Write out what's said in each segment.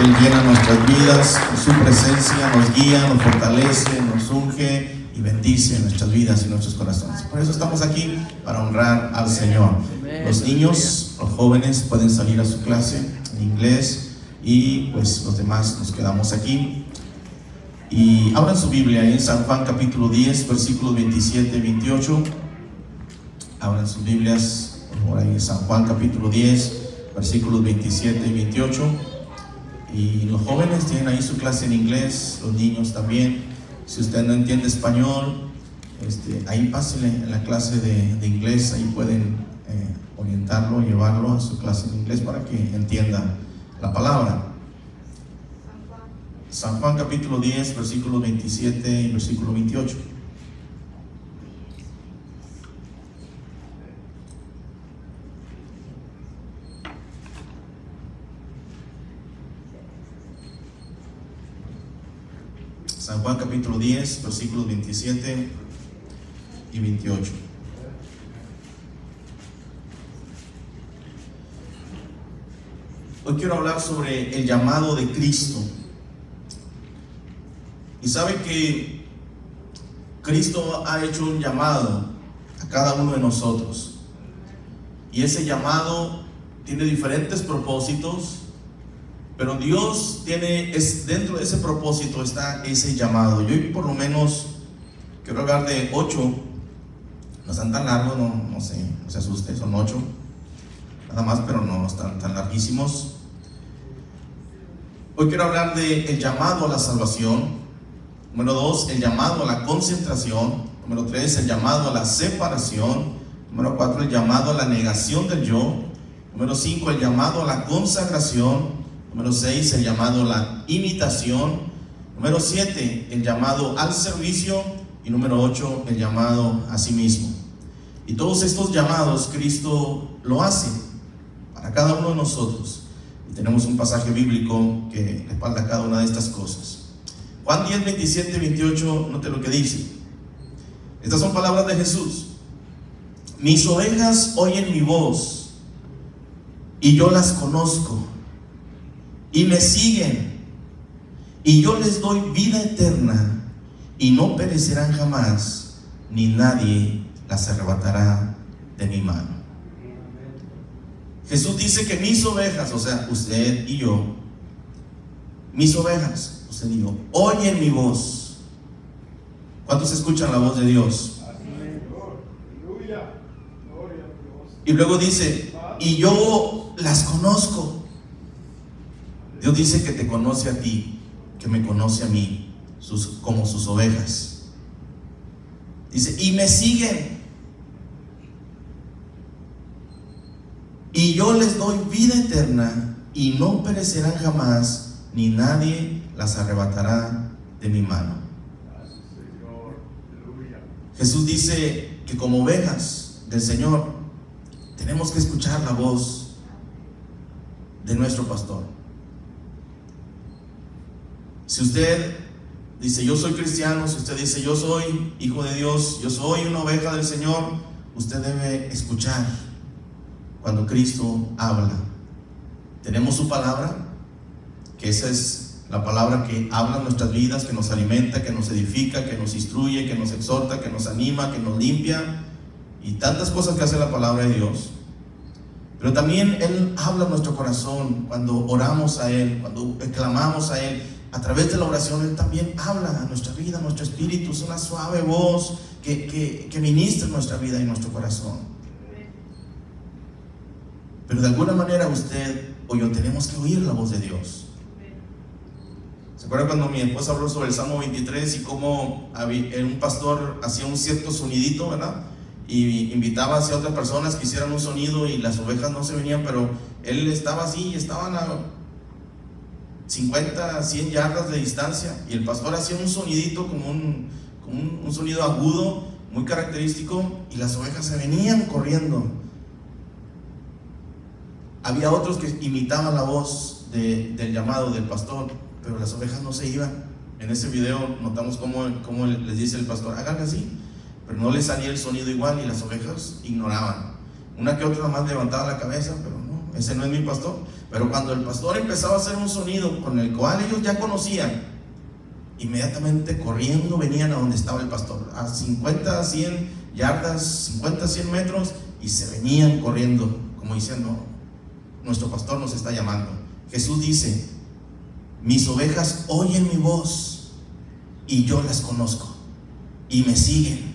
Él llena nuestras vidas, su presencia nos guía, nos fortalece, nos unge y bendice nuestras vidas y nuestros corazones. Por eso estamos aquí, para honrar al Señor. Los niños, los jóvenes pueden salir a su clase en inglés y pues los demás nos quedamos aquí. Y abran su Biblia en San Juan capítulo 10, versículos 27 y 28. Abran sus Biblias por ahí en San Juan capítulo 10, versículos 27 y 28. Y los jóvenes tienen ahí su clase en inglés, los niños también. Si usted no entiende español, este, ahí pásenle en la clase de, inglés, ahí pueden eh, orientarlo, llevarlo a su clase en inglés para que entienda la palabra. San Juan capítulo 10, versículo 27 y versículo 28. San Juan capítulo 10, versículos 27 y 28. Hoy quiero hablar sobre el llamado de Cristo. Y sabe que Cristo ha hecho un llamado a cada uno de nosotros. Y ese llamado tiene diferentes propósitos, pero Dios tiene, es, dentro de ese propósito está ese llamado. Yo por lo menos quiero hablar de ocho, no están tan largos, no, no sé, no se asuste, son ocho, nada más, pero no están tan larguísimos. Hoy quiero hablar de el llamado a la salvación. Número dos, el llamado a la concentración. Número tres, el llamado a la separación. Número cuatro, el llamado a la negación del yo. Número cinco, el llamado a la consagración. Número 6, el llamado a la imitación. Número 7, el llamado al servicio. Y número 8, el llamado a sí mismo. Y todos estos llamados Cristo lo hace para cada uno de nosotros. Y tenemos un pasaje bíblico que respalda cada una de estas cosas. Juan 10, 27, 28, note lo que dice. Estas son palabras de Jesús. Mis ovejas oyen mi voz y yo las conozco y me siguen y yo les doy vida eterna y no perecerán jamás ni nadie las arrebatará de mi mano. Jesús dice que mis ovejas, o sea, usted y yo, mis ovejas, yo, oyen mi voz. ¿Cuántos escuchan la voz de Dios? Y luego dice, y yo las conozco. Dios dice que te conoce a ti, que me conoce a mí, sus, como sus ovejas. Dice, y me siguen. Y yo les doy vida eterna y no perecerán jamás, ni nadie las arrebatará de mi mano. Jesús dice que como ovejas del Señor tenemos que escuchar la voz de nuestro pastor. Si usted dice yo soy cristiano, si usted dice yo soy hijo de Dios, yo soy una oveja del Señor, usted debe escuchar cuando Cristo habla. Tenemos su palabra, que esa es la palabra que habla en nuestras vidas, que nos alimenta, que nos edifica, que nos instruye, que nos exhorta, que nos anima, que nos limpia y tantas cosas que hace la palabra de Dios. Pero también Él habla en nuestro corazón cuando oramos a Él, cuando clamamos a Él. A través de la oración Él también habla a nuestra vida, a nuestro espíritu. Es una suave voz que, que, que ministra nuestra vida y nuestro corazón. Pero de alguna manera usted o yo tenemos que oír la voz de Dios. ¿Se acuerdan cuando mi esposa habló sobre el Salmo 23 y cómo un pastor hacía un cierto sonidito, ¿verdad? Y invitaba hacia otras personas que hicieran un sonido y las ovejas no se venían, pero él estaba así, estaban a 50, 100 yardas de distancia y el pastor hacía un sonidito como un, sonido agudo, muy característico, y las ovejas se venían corriendo. Había otros que imitaban la voz de, del llamado del pastor, pero las ovejas no se iban. En ese video notamos cómo, cómo les dice el pastor, hagan así, pero no le salía el sonido igual y las ovejas ignoraban. Una que otra más levantaba la cabeza, pero no, ese no es mi pastor. Pero cuando el pastor empezaba a hacer un sonido con el cual ellos ya conocían, inmediatamente corriendo venían a donde estaba el pastor, a 50, 100 yardas, 50, 100 metros, y se venían corriendo, como diciendo, nuestro pastor nos está llamando. Jesús dice, mis ovejas oyen mi voz y yo las conozco y me siguen.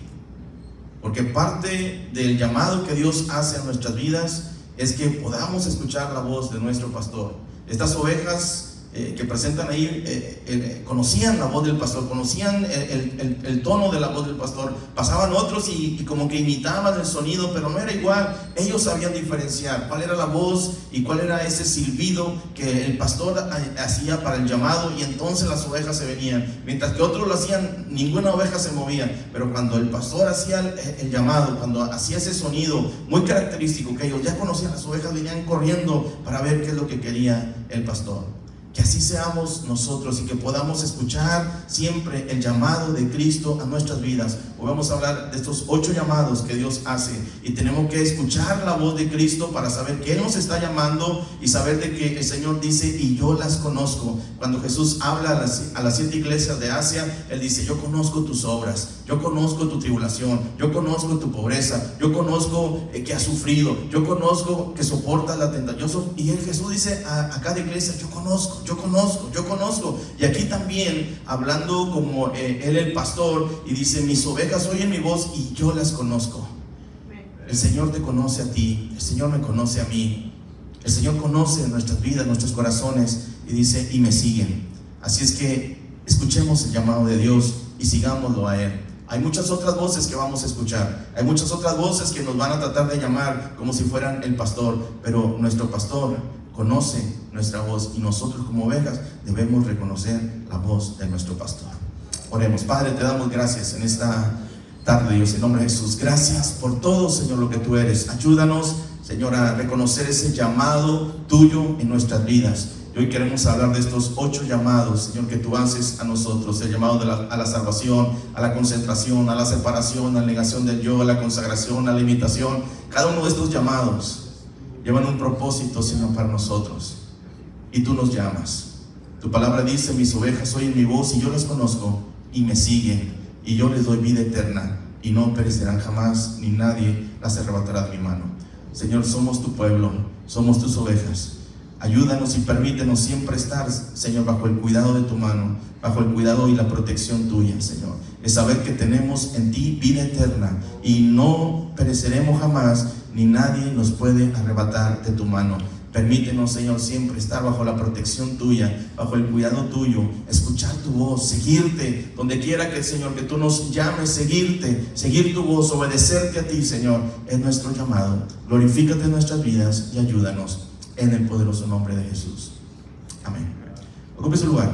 Porque parte del llamado que Dios hace a nuestras vidas es que podamos escuchar la voz de nuestro pastor. Estas ovejas eh, que presentan ahí eh, eh, conocían la voz del pastor, conocían el, tono de la voz del pastor. Pasaban otros y, como que imitaban el sonido, pero no era igual. Ellos sabían diferenciar cuál era la voz y cuál era ese silbido que el pastor hacía para el llamado y entonces las ovejas se venían. Mientras que otros lo hacían, ninguna oveja se movía. Pero cuando el pastor hacía el, el llamado, cuando hacía ese sonido muy característico que ellos ya conocían, las ovejas venían corriendo para ver qué es lo que quería el pastor. Que así seamos nosotros y que podamos escuchar siempre el llamado de Cristo a nuestras vidas. Hoy vamos a hablar de estos ocho llamados que Dios hace y tenemos que escuchar la voz de Cristo para saber que Él nos está llamando y saber de que el Señor dice y yo las conozco. Cuando Jesús habla a las, a las siete iglesias de Asia, Él dice yo conozco tus obras, yo conozco tu tribulación, yo conozco tu pobreza, yo conozco eh, que has sufrido, yo conozco que soportas la tentación. Y él Jesús dice a, a cada iglesia, yo conozco yo conozco, yo conozco. Y aquí también, hablando como eh, él el pastor, y dice, mis ovejas oyen mi voz y yo las conozco. El Señor te conoce a ti, el Señor me conoce a mí. El Señor conoce nuestras vidas, nuestros corazones, y dice, y me siguen. Así es que escuchemos el llamado de Dios y sigámoslo a Él. Hay muchas otras voces que vamos a escuchar. Hay muchas otras voces que nos van a tratar de llamar como si fueran el pastor. Pero nuestro pastor conoce nuestra voz y nosotros como ovejas debemos reconocer la voz de nuestro pastor. Oremos, Padre, te damos gracias en esta tarde, Dios, en nombre de Jesús. Gracias por todo, Señor, lo que tú eres. Ayúdanos, Señor, a reconocer ese llamado tuyo en nuestras vidas. Y hoy queremos hablar de estos ocho llamados, Señor, que tú haces a nosotros. El llamado a la salvación, a la concentración, a la separación, a la negación del yo, a la consagración, a la imitación. Cada uno de estos llamados llevan un propósito, Señor, para nosotros. Y tú nos llamas. Tu palabra dice, mis ovejas oyen mi voz y yo las conozco y me siguen y yo les doy vida eterna y no perecerán jamás ni nadie las arrebatará de mi mano. Señor, somos tu pueblo, somos tus ovejas. Ayúdanos y permítenos siempre estar, Señor, bajo el cuidado de tu mano, bajo el cuidado y la protección tuya, Señor. Es saber que tenemos en ti vida eterna y no pereceremos jamás ni nadie nos puede arrebatar de tu mano. Permítenos, Señor, siempre estar bajo la protección tuya, bajo el cuidado tuyo, escuchar tu voz, seguirte, donde quiera que, Señor, que tú nos llames, seguirte, seguir tu voz, obedecerte a ti, Señor, es nuestro llamado. Glorifícate en nuestras vidas y ayúdanos en el poderoso nombre de Jesús. Amén. Ocupe su lugar.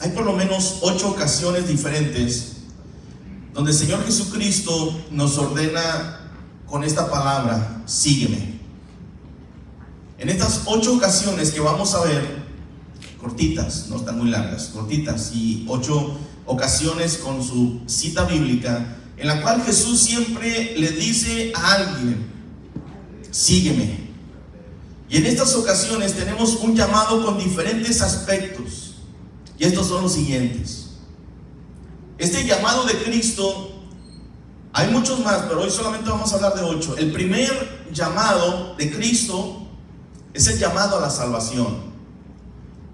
Hay por lo menos ocho ocasiones diferentes donde el Señor Jesucristo nos ordena con esta palabra, sígueme. En estas ocho ocasiones que vamos a ver, cortitas, no están muy largas, cortitas, y ocho ocasiones con su cita bíblica, en la cual Jesús siempre le dice a alguien, sígueme. Y en estas ocasiones tenemos un llamado con diferentes aspectos. Y estos son los siguientes. Este llamado de Cristo, hay muchos más, pero hoy solamente vamos a hablar de ocho. El primer llamado de Cristo es el llamado a la salvación.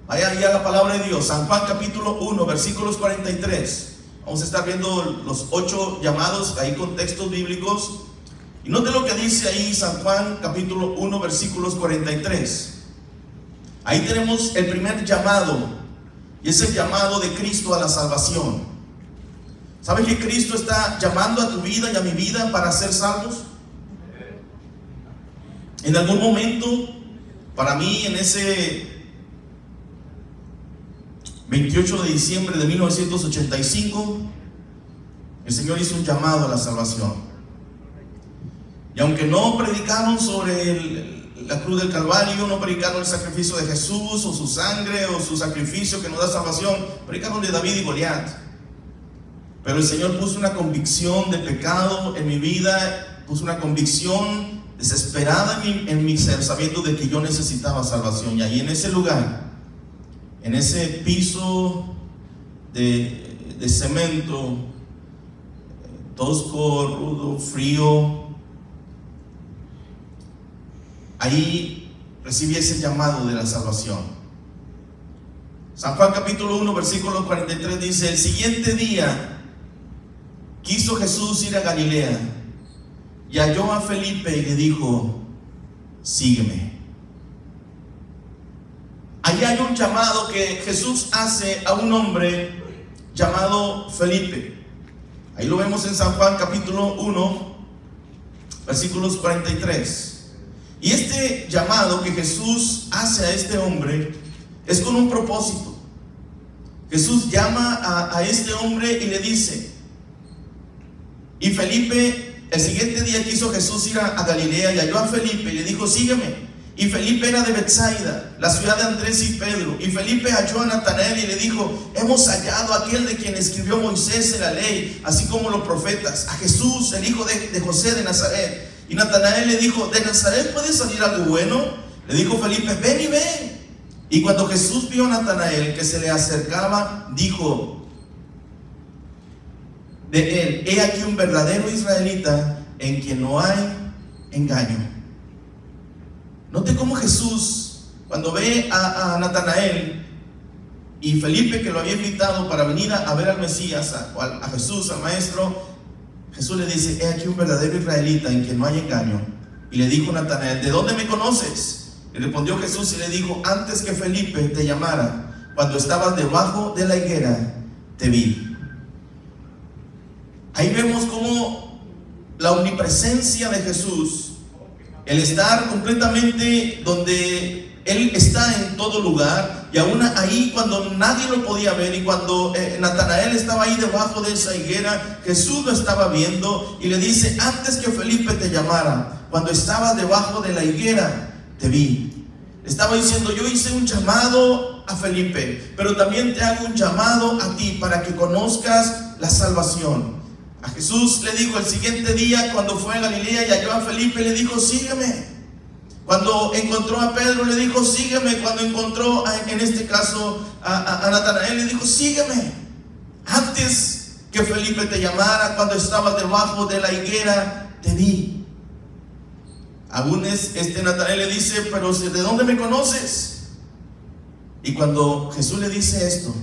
Vaya a la palabra de Dios, San Juan capítulo 1, versículos 43. Vamos a estar viendo los ocho llamados ahí con textos bíblicos. Y note lo que dice ahí San Juan capítulo 1, versículos 43. Ahí tenemos el primer llamado, y es el llamado de Cristo a la salvación. ¿Sabes que Cristo está llamando a tu vida y a mi vida para ser salvos? En algún momento, para mí, en ese 28 de diciembre de 1985, el Señor hizo un llamado a la salvación. Y aunque no predicaron sobre la cruz del Calvario, no predicaron el sacrificio de Jesús o su sangre o su sacrificio que nos da salvación, predicaron de David y Goliat. Pero el Señor puso una convicción de pecado en mi vida, puso una convicción desesperada en mi, ser, sabiendo de que yo necesitaba salvación. Y ahí en ese lugar, en ese piso de, de cemento, tosco, rudo, frío, ahí recibí ese llamado de la salvación. San Juan capítulo 1, versículo 43 dice, el siguiente día quiso Jesús ir a Galilea y halló a Felipe y le dijo, sígueme. Ahí hay un llamado que Jesús hace a un hombre llamado Felipe. Ahí lo vemos en San Juan capítulo 1, versículos 43. Y este llamado que Jesús hace a este hombre es con un propósito. Jesús llama a, este hombre y le dice, y Felipe, el siguiente día quiso Jesús ir a, Galilea y halló a Felipe y le dijo, sígueme. Y Felipe era de Bethsaida, la ciudad de Andrés y Pedro. Y Felipe halló a Natanael y le dijo, hemos hallado a aquel de quien escribió Moisés en la ley, así como los profetas, a Jesús, el hijo de, de José de Nazaret. Y Natanael le dijo, ¿de Nazaret puede salir algo bueno? Le dijo Felipe, ven y ven. Y cuando Jesús vio a Natanael que se le acercaba, dijo de él, he aquí un verdadero israelita en quien no hay engaño. Note cómo Jesús, cuando ve a, Natanael y Felipe que lo había invitado para venir a, ver al Mesías, a, a Jesús, al Maestro, Jesús le dice, he aquí un verdadero israelita en quien no hay engaño. Y le dijo Natanael, ¿de dónde me conoces? Y respondió Jesús y le dijo, antes que Felipe te llamara, cuando estabas debajo de la higuera, te vi. Ahí vemos cómo la omnipresencia de Jesús, el estar completamente donde él está en todo lugar y aún ahí cuando nadie lo podía ver y cuando eh, Natanael estaba ahí debajo de esa higuera, Jesús lo estaba viendo y le dice, antes que Felipe te llamara, cuando estabas debajo de la higuera, te vi. Estaba diciendo, yo hice un llamado a Felipe, pero también te hago un llamado a ti para que conozcas la salvación. A Jesús le dijo el siguiente día cuando fue a Galilea y halló a Felipe, le dijo, sígueme. Cuando encontró a Pedro le dijo, sígueme. Cuando encontró en este caso a, Natanael le dijo, sígueme. Antes que Felipe te llamara, cuando estabas debajo de la higuera, te vi. Aún es, este Natanael le dice, pero ¿de dónde me conoces? Y cuando Jesús le dice esto,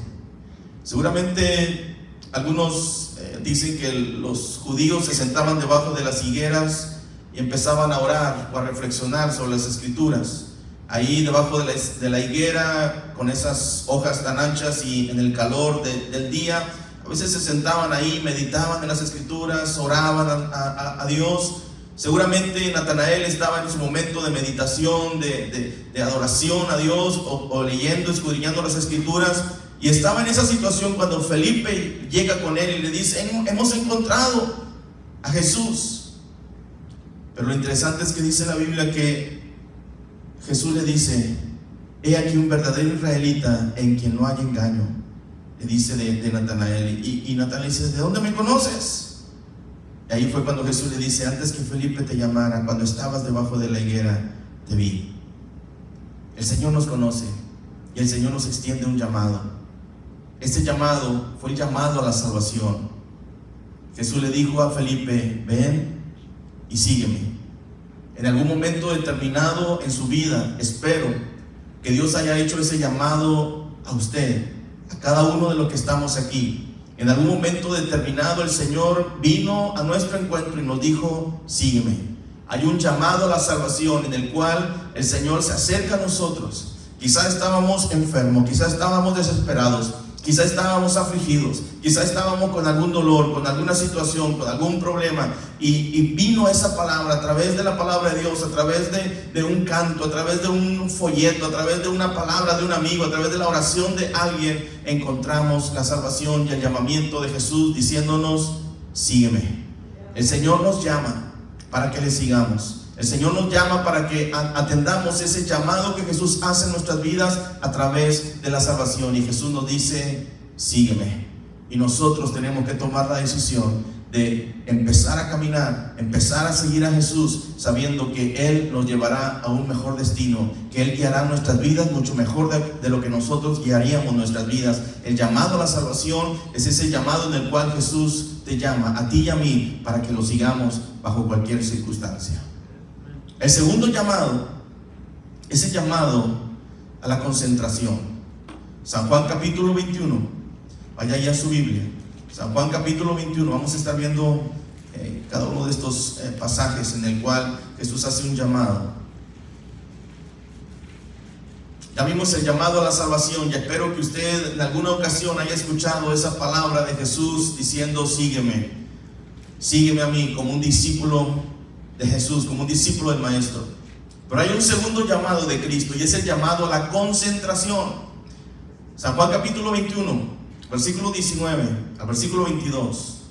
seguramente algunos dicen que los judíos se sentaban debajo de las higueras y empezaban a orar o a reflexionar sobre las escrituras. Ahí debajo de la, higuera, con esas hojas tan anchas y en el calor del día, a veces se sentaban ahí, meditaban en las escrituras, oraban a, Dios. Seguramente Natanael estaba en su momento de meditación, de, adoración a Dios, o, leyendo, escudriñando las escrituras, y estaba en esa situación cuando Felipe llega con él y le dice, hemos encontrado a Jesús. Pero lo interesante es que dice la Biblia que Jesús le dice, he aquí un verdadero israelita en quien no hay engaño. Le dice de, Natanael. Y, y Natanael dice, ¿de dónde me conoces? Y ahí fue cuando Jesús le dice, antes que Felipe te llamara, cuando estabas debajo de la higuera, te vi. El Señor nos conoce y el Señor nos extiende un llamado. Este llamado fue llamado a la salvación. Jesús le dijo a Felipe, ven y sígueme. En algún momento determinado en su vida, espero que Dios haya hecho ese llamado a usted, a cada uno de los que estamos aquí. En algún momento determinado el Señor vino a nuestro encuentro y nos dijo, sígueme. Hay un llamado a la salvación en el cual el Señor se acerca a nosotros. Quizás estábamos enfermos, quizás estábamos desesperados, Quizá estábamos afligidos, quizá estábamos con algún dolor, con alguna situación, con algún problema. Y, vino esa palabra a través de la palabra de Dios, a través de, un canto, a través de un folleto, a través de una palabra de un amigo, a través de la oración de alguien. Encontramos la salvación y el llamamiento de Jesús diciéndonos, sígueme. El Señor nos llama para que le sigamos. El Señor nos llama para que atendamos ese llamado que Jesús hace en nuestras vidas a través de la salvación. Y Jesús nos dice, sígueme. Y nosotros tenemos que tomar la decisión de empezar a caminar, empezar a seguir a Jesús, sabiendo que Él nos llevará a un mejor destino, que Él guiará nuestras vidas mucho mejor de, lo que nosotros guiaríamos nuestras vidas. El llamado a la salvación es ese llamado en el cual Jesús te llama, a ti y a mí, para que lo sigamos bajo cualquier circunstancia. El segundo llamado es el llamado a la concentración. San Juan capítulo 21, vaya ya su Biblia. San Juan capítulo 21, vamos a estar viendo eh, cada uno de estos eh, pasajes en el cual Jesús hace un llamado. Ya vimos el llamado a la salvación y espero que usted en alguna ocasión haya escuchado esa palabra de Jesús diciendo, sígueme, sígueme a mí como un discípulo de Jesús, como un discípulo del Maestro. Pero hay un segundo llamado de Cristo y es el llamado a la concentración. San Juan capítulo 21, versículo 19 al versículo 22.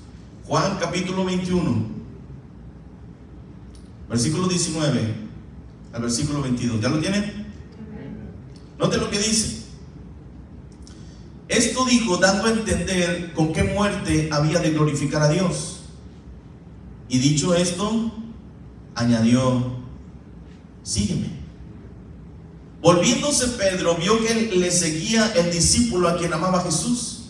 Juan capítulo 21, versículo 19 al versículo 22. ¿Ya lo tienen? Note lo que dice. Esto dijo dando a entender con qué muerte había de glorificar a Dios. Y dicho esto, añadió, sígueme. Volviéndose Pedro, vio que le seguía el discípulo a quien amaba Jesús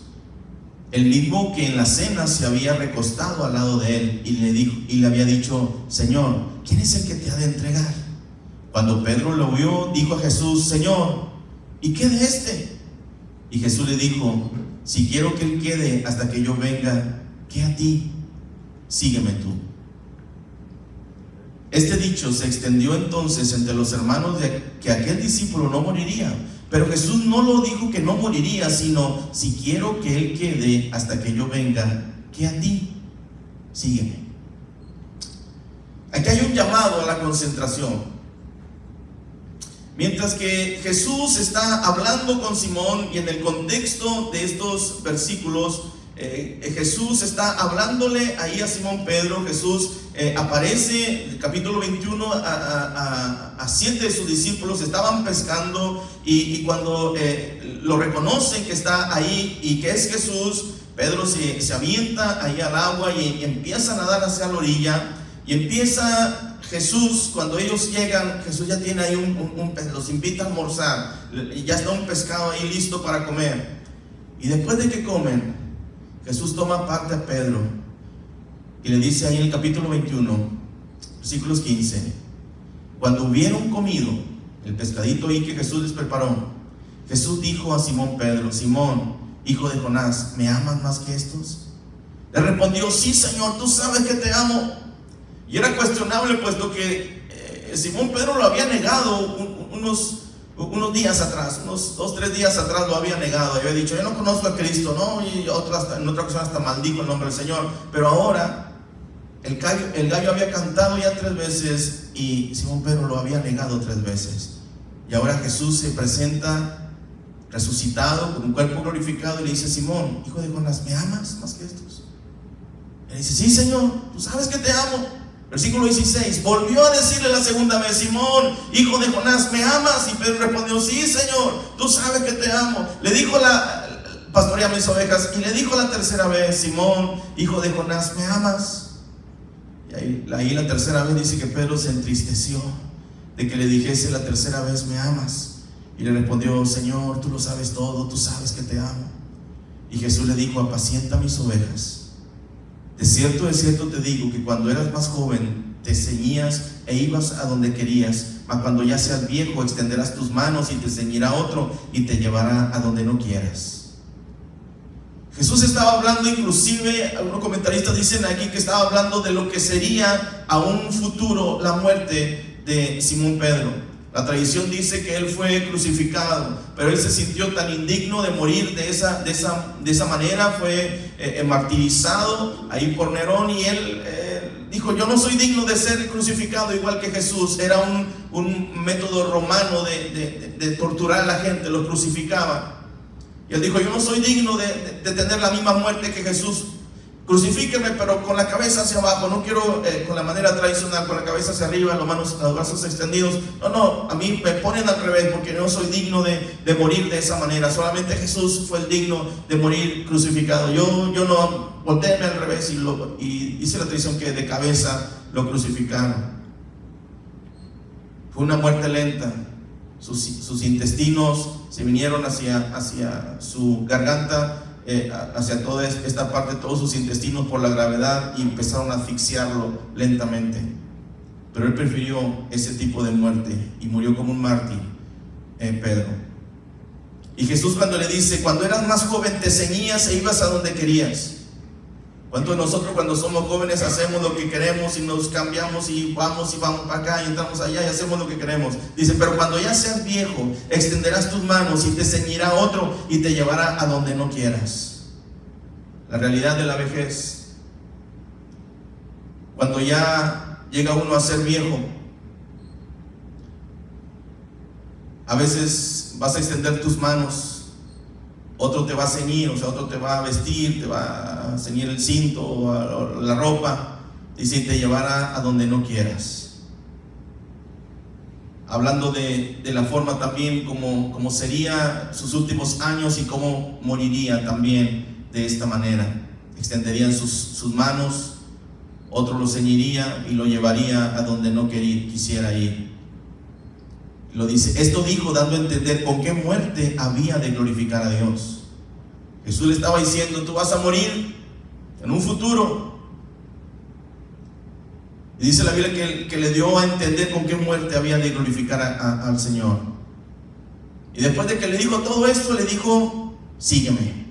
el mismo que en la cena se había recostado al lado de él y le, dijo, y le había dicho, Señor, ¿quién es el que te ha de entregar? Cuando Pedro lo vio, dijo a Jesús, Señor, ¿y qué de este? Y Jesús le dijo, si quiero que él quede hasta que yo venga, ¿qué a ti? Sígueme tú. Este dicho se extendió entonces entre los hermanos de que aquel discípulo no moriría. Pero Jesús no lo dijo que no moriría, sino si quiero que Él quede hasta que yo venga, que a ti, sígueme. Aquí hay un llamado a la concentración. Mientras que Jesús está hablando con Simón y en el contexto de estos versículos, eh, Jesús está hablándole ahí a Simón Pedro, Jesús eh, aparece, capítulo 21, a, siete de sus discípulos, estaban pescando y, cuando eh, lo reconocen que está ahí y que es Jesús, Pedro se, se avienta ahí al agua y, empieza a nadar hacia la orilla. Y empieza Jesús, cuando ellos llegan, Jesús ya tiene ahí un, un, los invita a almorzar, ya está un pescado ahí listo para comer. Y después de que comen, Jesús toma parte a Pedro y le dice ahí en el capítulo 21, versículos 15, cuando hubieron comido el pescadito ahí que Jesús les preparó, Jesús dijo a Simón Pedro, Simón, hijo de Jonás, ¿me amas más que estos? Le respondió, sí Señor, tú sabes que te amo. Y era cuestionable puesto que eh, Simón Pedro lo había negado unos unos días atrás, unos dos, tres días atrás lo había negado, había dicho, yo no conozco a Cristo, ¿no? Y otra, en otra ocasión hasta maldijo el nombre del Señor, pero ahora el gallo, el gallo había cantado ya tres veces y Simón Pedro lo había negado tres veces. Y ahora Jesús se presenta resucitado con un cuerpo glorificado y le dice, Simón, hijo de Jonás, ¿me amas más que estos? Y le dice, sí, Señor, tú sabes que te amo. Versículo 16, volvió a decirle la segunda vez, Simón, hijo de Jonás, ¿me amas? Y Pedro respondió, sí, Señor, tú sabes que te amo. Le dijo la, pastorea mis ovejas, y le dijo la tercera vez, Simón, hijo de Jonás, ¿me amas? Y ahí, la tercera vez dice que Pedro se entristeció de que le dijese la tercera vez, ¿me amas? Y le respondió, Señor, tú lo sabes todo, tú sabes que te amo. Y Jesús le dijo, apacienta mis ovejas. De cierto, de cierto te digo que cuando eras más joven te ceñías e ibas a donde querías, mas cuando ya seas viejo extenderás tus manos y te ceñirá otro y te llevará a donde no quieras. Jesús estaba hablando, inclusive algunos comentaristas dicen aquí que estaba hablando de lo que sería a un futuro la muerte de Simón Pedro. La tradición dice que él fue crucificado, pero él se sintió tan indigno de morir de esa, de esa, de esa manera, fue eh, eh, martirizado ahí por Nerón y él eh, dijo, yo no soy digno de ser crucificado igual que Jesús. Era un, un método romano de, de, de torturar a la gente, lo crucificaba. Y él dijo, yo no soy digno de, tener la misma muerte que Jesús crucifíqueme, pero con la cabeza hacia abajo, no quiero eh, con la manera tradicional, con la cabeza hacia arriba, los, manos, los brazos extendidos. No, no, a mí me ponen al revés porque no soy digno de, morir de esa manera. Solamente Jesús fue el digno de morir crucificado. Yo, yo no volteéme al revés y, lo, hice la tradición que de cabeza lo crucificaron. Fue una muerte lenta. Sus, sus intestinos se vinieron hacia, hacia su garganta eh, hacia toda esta parte, todos sus intestinos por la gravedad y empezaron a asfixiarlo lentamente. Pero él prefirió ese tipo de muerte y murió como un mártir, en Pedro. Y Jesús cuando le dice, cuando eras más joven te ceñías e ibas a donde querías. ¿Cuántos de nosotros cuando somos jóvenes hacemos lo que queremos y nos cambiamos y vamos y vamos para acá y entramos allá y hacemos lo que queremos? Dice, pero cuando ya seas viejo, extenderás tus manos y te ceñirá otro y te llevará a donde no quieras. La realidad de la vejez. Cuando ya llega uno a ser viejo, a veces vas a extender tus manos otro te va a ceñir, o sea, otro te va a vestir, te va a ceñir el cinto o la ropa, y si te llevará a donde no quieras. Hablando de, la forma también como, como sería sus últimos años y cómo moriría también de esta manera. Extenderían sus, sus manos, otro lo ceñiría y lo llevaría a donde no quería, quisiera ir. Lo dice, esto dijo dando a entender con qué muerte había de glorificar a Dios. Jesús le estaba diciendo, tú vas a morir en un futuro. Y dice la Biblia que, que le dio a entender con qué muerte había de glorificar al Señor. Y después de que le dijo todo esto, le dijo, sígueme.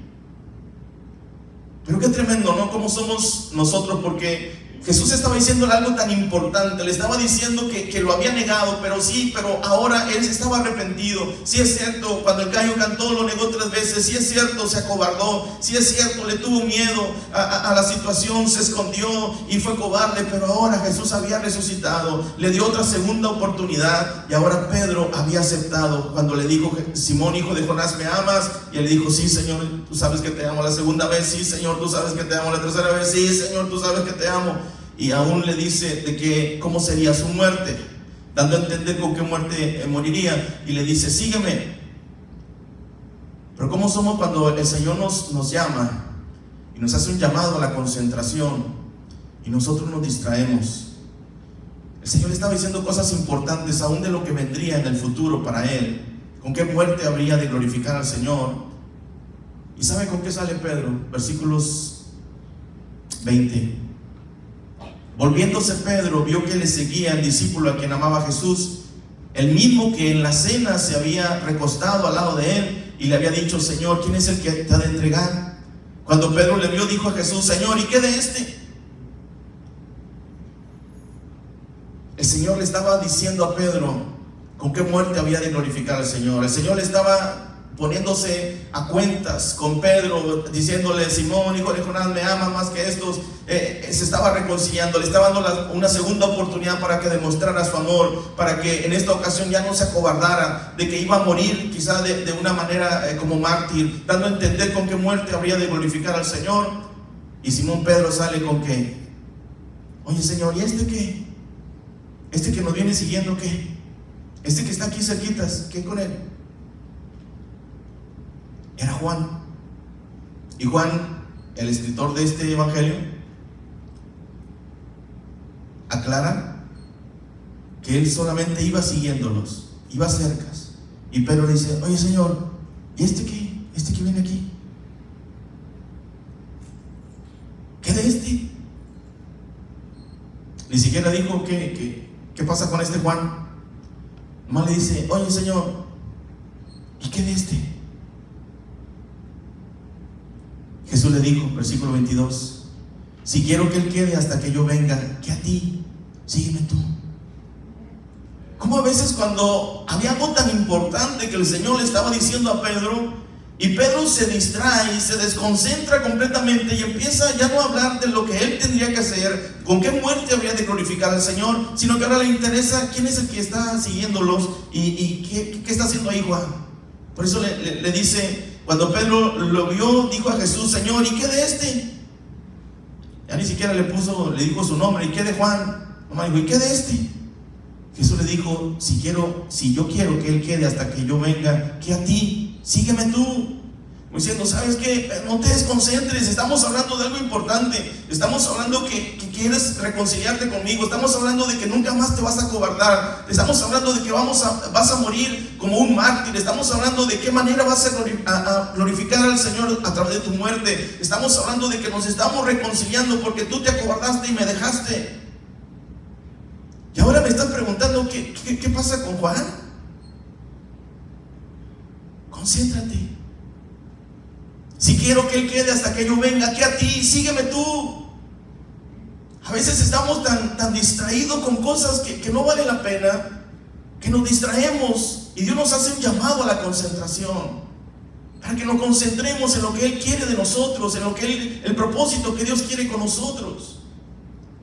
Pero qué tremendo, ¿no? Como somos nosotros, porque Jesús estaba diciendo algo tan importante, le estaba diciendo que, que, lo había negado, pero sí, pero ahora él estaba arrepentido. Sí es cierto, cuando el gallo cantó lo negó tres veces, sí es cierto, se acobardó, sí es cierto, le tuvo miedo a, la situación, se escondió y fue cobarde, pero ahora Jesús había resucitado, le dio otra segunda oportunidad y ahora Pedro había aceptado cuando le dijo, Simón, hijo de Jonás, ¿me amas? Y él dijo, sí, Señor, tú sabes que te amo la segunda vez, sí, Señor, tú sabes que te amo la tercera vez, sí, Señor, tú sabes que te amo y aún le dice de que cómo sería su muerte, dando a entender con qué muerte eh, moriría y le dice, sígueme. Pero ¿cómo somos cuando el Señor nos, nos llama y nos hace un llamado a la concentración y nosotros nos distraemos? El Señor estaba diciendo cosas importantes aún de lo que vendría en el futuro para Él. ¿Con qué muerte habría de glorificar al Señor? ¿Y sabe con qué sale Pedro? Versículos 20. Volviéndose Pedro, vio que le seguía el discípulo a quien amaba Jesús, el mismo que en la cena se había recostado al lado de él y le había dicho, Señor, ¿quién es el que te ha de entregar? Cuando Pedro le vio, dijo a Jesús, Señor, ¿y qué de este? El Señor le estaba diciendo a Pedro con qué muerte había de glorificar al Señor. El Señor le estaba poniéndose a cuentas con Pedro, diciéndole, Simón, hijo de Jonás, me ama más que estos, eh, eh, se estaba reconciliando, le estaba dando una segunda oportunidad para que demostrara su amor, para que en esta ocasión ya no se acobardara de que iba a morir quizá de, una manera eh, como mártir, dando a entender con qué muerte habría de glorificar al Señor. Y Simón Pedro sale con que, oye Señor, ¿y este qué? ¿Este que nos viene siguiendo qué? ¿Este que está aquí cerquitas, qué con él? Era Juan. Y Juan, el escritor de este evangelio, aclara que él solamente iba siguiéndolos, iba cerca. Y Pedro le dice, oye Señor, ¿y este qué? ¿Este que viene aquí? ¿Qué de este? Ni siquiera dijo que, qué pasa con este Juan. Nomás le dice, oye Señor, ¿y qué de este? Jesús le dijo, versículo 22, si quiero que Él quede hasta que yo venga, que a ti, sígueme tú. Como a veces cuando había algo tan importante que el Señor le estaba diciendo a Pedro, y Pedro se distrae, se desconcentra completamente y empieza ya no a hablar de lo que él tendría que hacer, con qué muerte habría de glorificar al Señor, sino que ahora le interesa quién es el que está siguiéndolos y, qué, está haciendo ahí. Por eso le dice, cuando Pedro lo vio, dijo a Jesús, Señor, ¿y qué de este? ni siquiera le puso, le dijo su nombre. ¿Y qué de Juan? Mamá dijo, ¿y qué de este? Jesús le dijo, si quiero, si yo quiero que él quede hasta que yo venga, que a ti, sígueme tú. Diciendo, ¿sabes qué? No te desconcentres, estamos hablando de algo importante, estamos hablando que, que, quieres reconciliarte conmigo, estamos hablando de que nunca más te vas a cobardar, estamos hablando de que vamos a, vas a morir como un mártir, estamos hablando de qué manera vas a glorificar al Señor a través de tu muerte, estamos hablando de que nos estamos reconciliando porque tú te acobardaste y me dejaste. Y ahora me están preguntando, ¿qué, qué, qué pasa con Juan? Concéntrate. Si quiero que Él quede hasta que yo venga aquí a ti, sígueme tú. A veces estamos tan, tan distraídos con cosas que, que no valen la pena, que nos distraemos y Dios nos hace un llamado a la concentración. Para que nos concentremos en lo que Él quiere de nosotros, en lo que el propósito que Dios quiere con nosotros.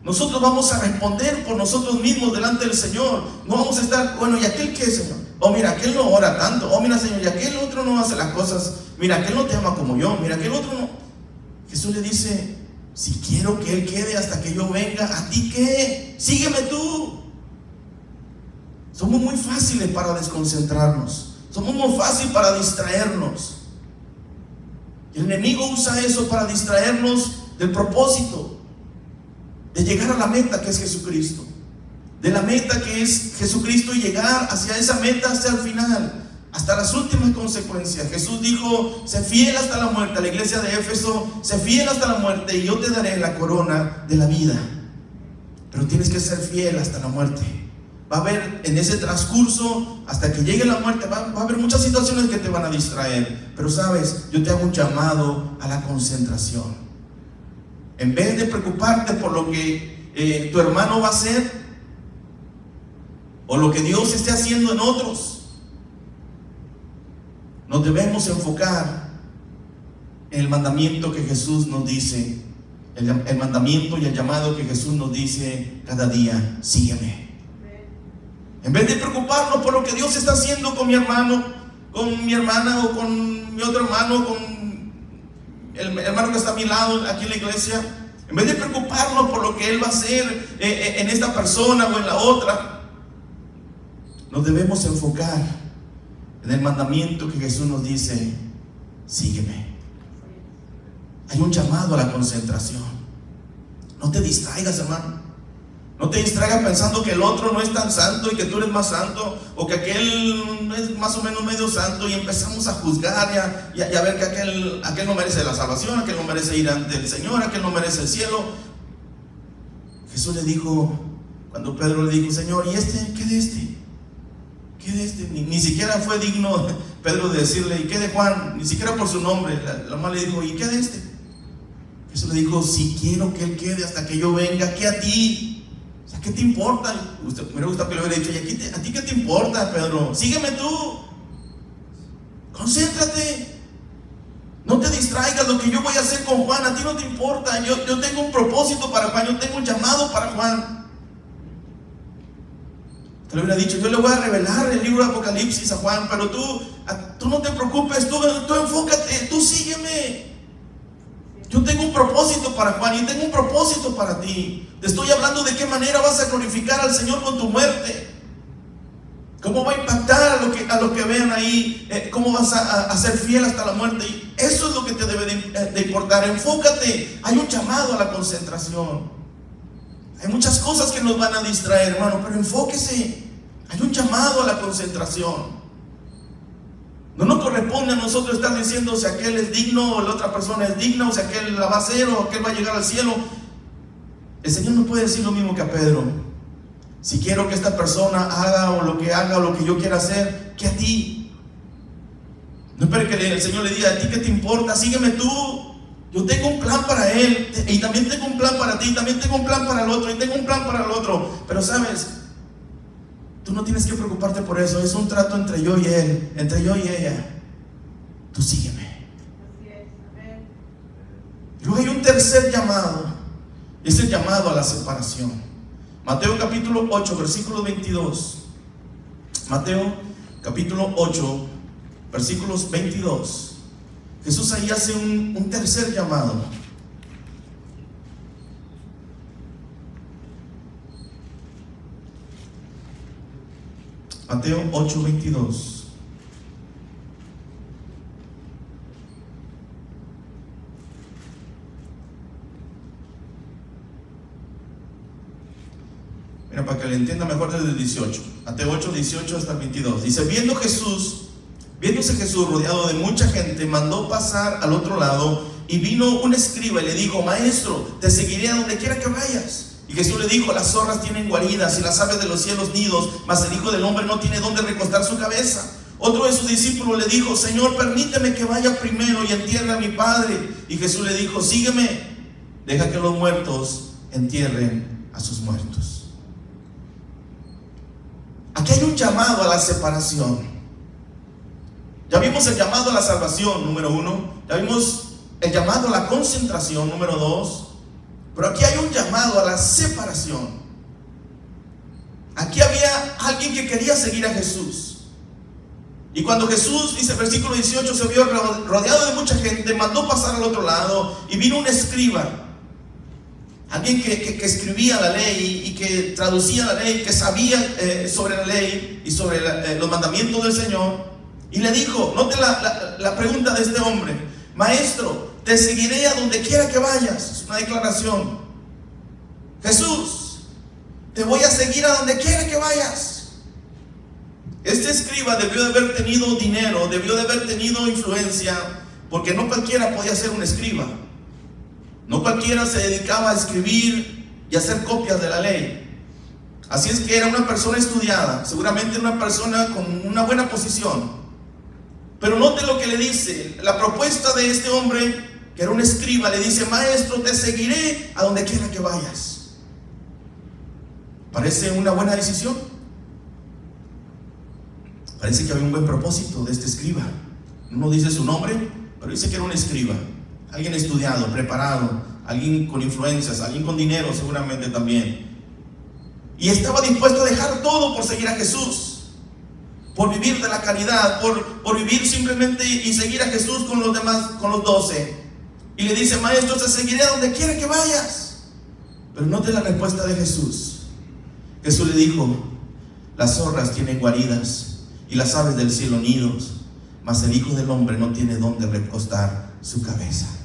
Nosotros vamos a responder por nosotros mismos delante del Señor. No vamos a estar, bueno, ¿y aquel qué, Señor? Oh, mira, aquel no ora tanto. Oh, mira, Señor, y aquel otro no hace las cosas. Mira, aquel no te ama como yo. Mira, aquel otro no. Jesús le dice, si quiero que Él quede hasta que yo venga, ¿a ti qué? Sígueme tú. Somos muy fáciles para desconcentrarnos. Somos muy fáciles para distraernos. El enemigo usa eso para distraernos del propósito, de llegar a la meta que es Jesucristo de la meta que es Jesucristo y llegar hacia esa meta hasta el final, hasta las últimas consecuencias. Jesús dijo, sé fiel hasta la muerte, la iglesia de Éfeso, sé fiel hasta la muerte y yo te daré la corona de la vida. Pero tienes que ser fiel hasta la muerte. Va a haber en ese transcurso, hasta que llegue la muerte, va, a haber muchas situaciones que te van a distraer. Pero sabes, yo te hago un llamado a la concentración. En vez de preocuparte por lo que eh, tu hermano va a hacer, o lo que Dios esté haciendo en otros. Nos debemos enfocar en el mandamiento que Jesús nos dice, el, mandamiento y el llamado que Jesús nos dice cada día, sígueme. En vez de preocuparnos por lo que Dios está haciendo con mi hermano, con mi hermana o con mi otro hermano, con el hermano que está a mi lado aquí en la iglesia, en vez de preocuparnos por lo que Él va a hacer eh, eh, en esta persona o en la otra, nos debemos enfocar en el mandamiento que Jesús nos dice, sígueme. Hay un llamado a la concentración. No te distraigas, hermano. No te distraigas pensando que el otro no es tan santo y que tú eres más santo, o que aquel es más o menos medio santo y empezamos a juzgar y a, ver que aquel, aquel no merece la salvación, aquel no merece ir ante el Señor, aquel no merece el cielo. Jesús le dijo, cuando Pedro le dijo, Señor, ¿y este? ¿Qué de este? ¿Qué de este? Ni, siquiera fue digno Pedro de decirle, ¿y qué de Juan? Ni siquiera por su nombre. La, mamá le dijo, ¿y qué de este? Jesús le dijo, si quiero que él quede hasta que yo venga, ¿qué a ti? O sea, ¿qué te importa? Usted, me hubiera que le hubiera dicho, ¿y a ti qué te importa, Pedro? Sígueme tú. Concéntrate. No te distraigas lo que yo voy a hacer con Juan, a ti no te importa. Yo, yo tengo un propósito para Juan, yo tengo un llamado para Juan. Te lo hubiera dicho, yo le voy a revelar el libro de Apocalipsis a Juan, pero tú, tú no te preocupes, tú, enfócate, tú sígueme. Yo tengo un propósito para Juan y tengo un propósito para ti. Te estoy hablando de qué manera vas a glorificar al Señor con tu muerte. ¿Cómo va a impactar a lo que, a lo que vean ahí? Eh, ¿Cómo vas a, ser fiel hasta la muerte? Eso es lo que te debe de, de importar. Enfócate. Hay un llamado a la concentración. Hay muchas cosas que nos van a distraer, hermano, pero enfóquese. Hay un llamado a la concentración. No nos corresponde a nosotros estar diciendo si aquel es digno o la otra persona es digna, o si aquel la va a hacer o aquel va a llegar al cielo. El Señor no puede decir lo mismo que a Pedro. Si quiero que esta persona haga o lo que haga o lo que yo quiera hacer, que a ti. No espere que el Señor le diga, a ti qué te importa, sígueme tú. Yo tengo un plan para él y también tengo un plan para ti, también tengo un plan para el otro y tengo un plan para el otro. Pero sabes, tú no tienes que preocuparte por eso. Es un trato entre yo y él, entre yo y ella. Tú sígueme. Luego hay un tercer llamado. Es el llamado a la separación. Mateo capítulo 8, versículo 22. Mateo capítulo 8, versículos 22. Jesús ahí hace un, tercer llamado. Mateo 8:22. Mira, para que le entienda mejor desde el 18. Mateo 8, 18 hasta el 22. Dice, viendo Jesús viéndose Jesús rodeado de mucha gente, mandó pasar al otro lado y vino un escriba y le dijo, maestro, te seguiré a donde quiera que vayas. Y Jesús le dijo, las zorras tienen guaridas y las aves de los cielos nidos, mas el Hijo del Hombre no tiene dónde recostar su cabeza. Otro de sus discípulos le dijo, Señor, permíteme que vaya primero y entierre a mi Padre. Y Jesús le dijo, sígueme, deja que los muertos entierren a sus muertos. Aquí hay un llamado a la separación. Ya vimos el llamado a la salvación, número uno. Ya vimos el llamado a la concentración, número dos. Pero aquí hay un llamado a la separación. Aquí había alguien que quería seguir a Jesús. Y cuando Jesús, dice el versículo 18, se vio rodeado de mucha gente, mandó pasar al otro lado y vino un escriba alguien que, escribía la ley y que traducía la ley, que sabía eh, sobre la ley y sobre eh, los mandamientos del Señor, y le dijo, note la, la, pregunta de este hombre, maestro, te seguiré a donde quiera que vayas, es una declaración. Jesús, te voy a seguir a donde quiera que vayas. Este escriba debió de haber tenido dinero, debió de haber tenido influencia, porque no cualquiera podía ser un escriba. No cualquiera se dedicaba a escribir y hacer copias de la ley. Así es que era una persona estudiada, seguramente una persona con una buena posición. Pero note lo que le dice, la propuesta de este hombre, que era un escriba, le dice, maestro, te seguiré a donde quiera que vayas. Parece una buena decisión. Parece que había un buen propósito de este escriba. No dice su nombre, pero dice que era un escriba alguien estudiado, preparado, alguien con influencias, alguien con dinero seguramente también. Y estaba dispuesto a dejar todo por seguir a Jesús, por vivir de la caridad, por, por vivir simplemente y seguir a Jesús con los demás, con los doce. Y le dice, maestro, te seguiré donde quiera que vayas. Pero note la respuesta de Jesús. Jesús le dijo, las zorras tienen guaridas y las aves del cielo nidos, mas el Hijo del Hombre no tiene dónde recostar su cabeza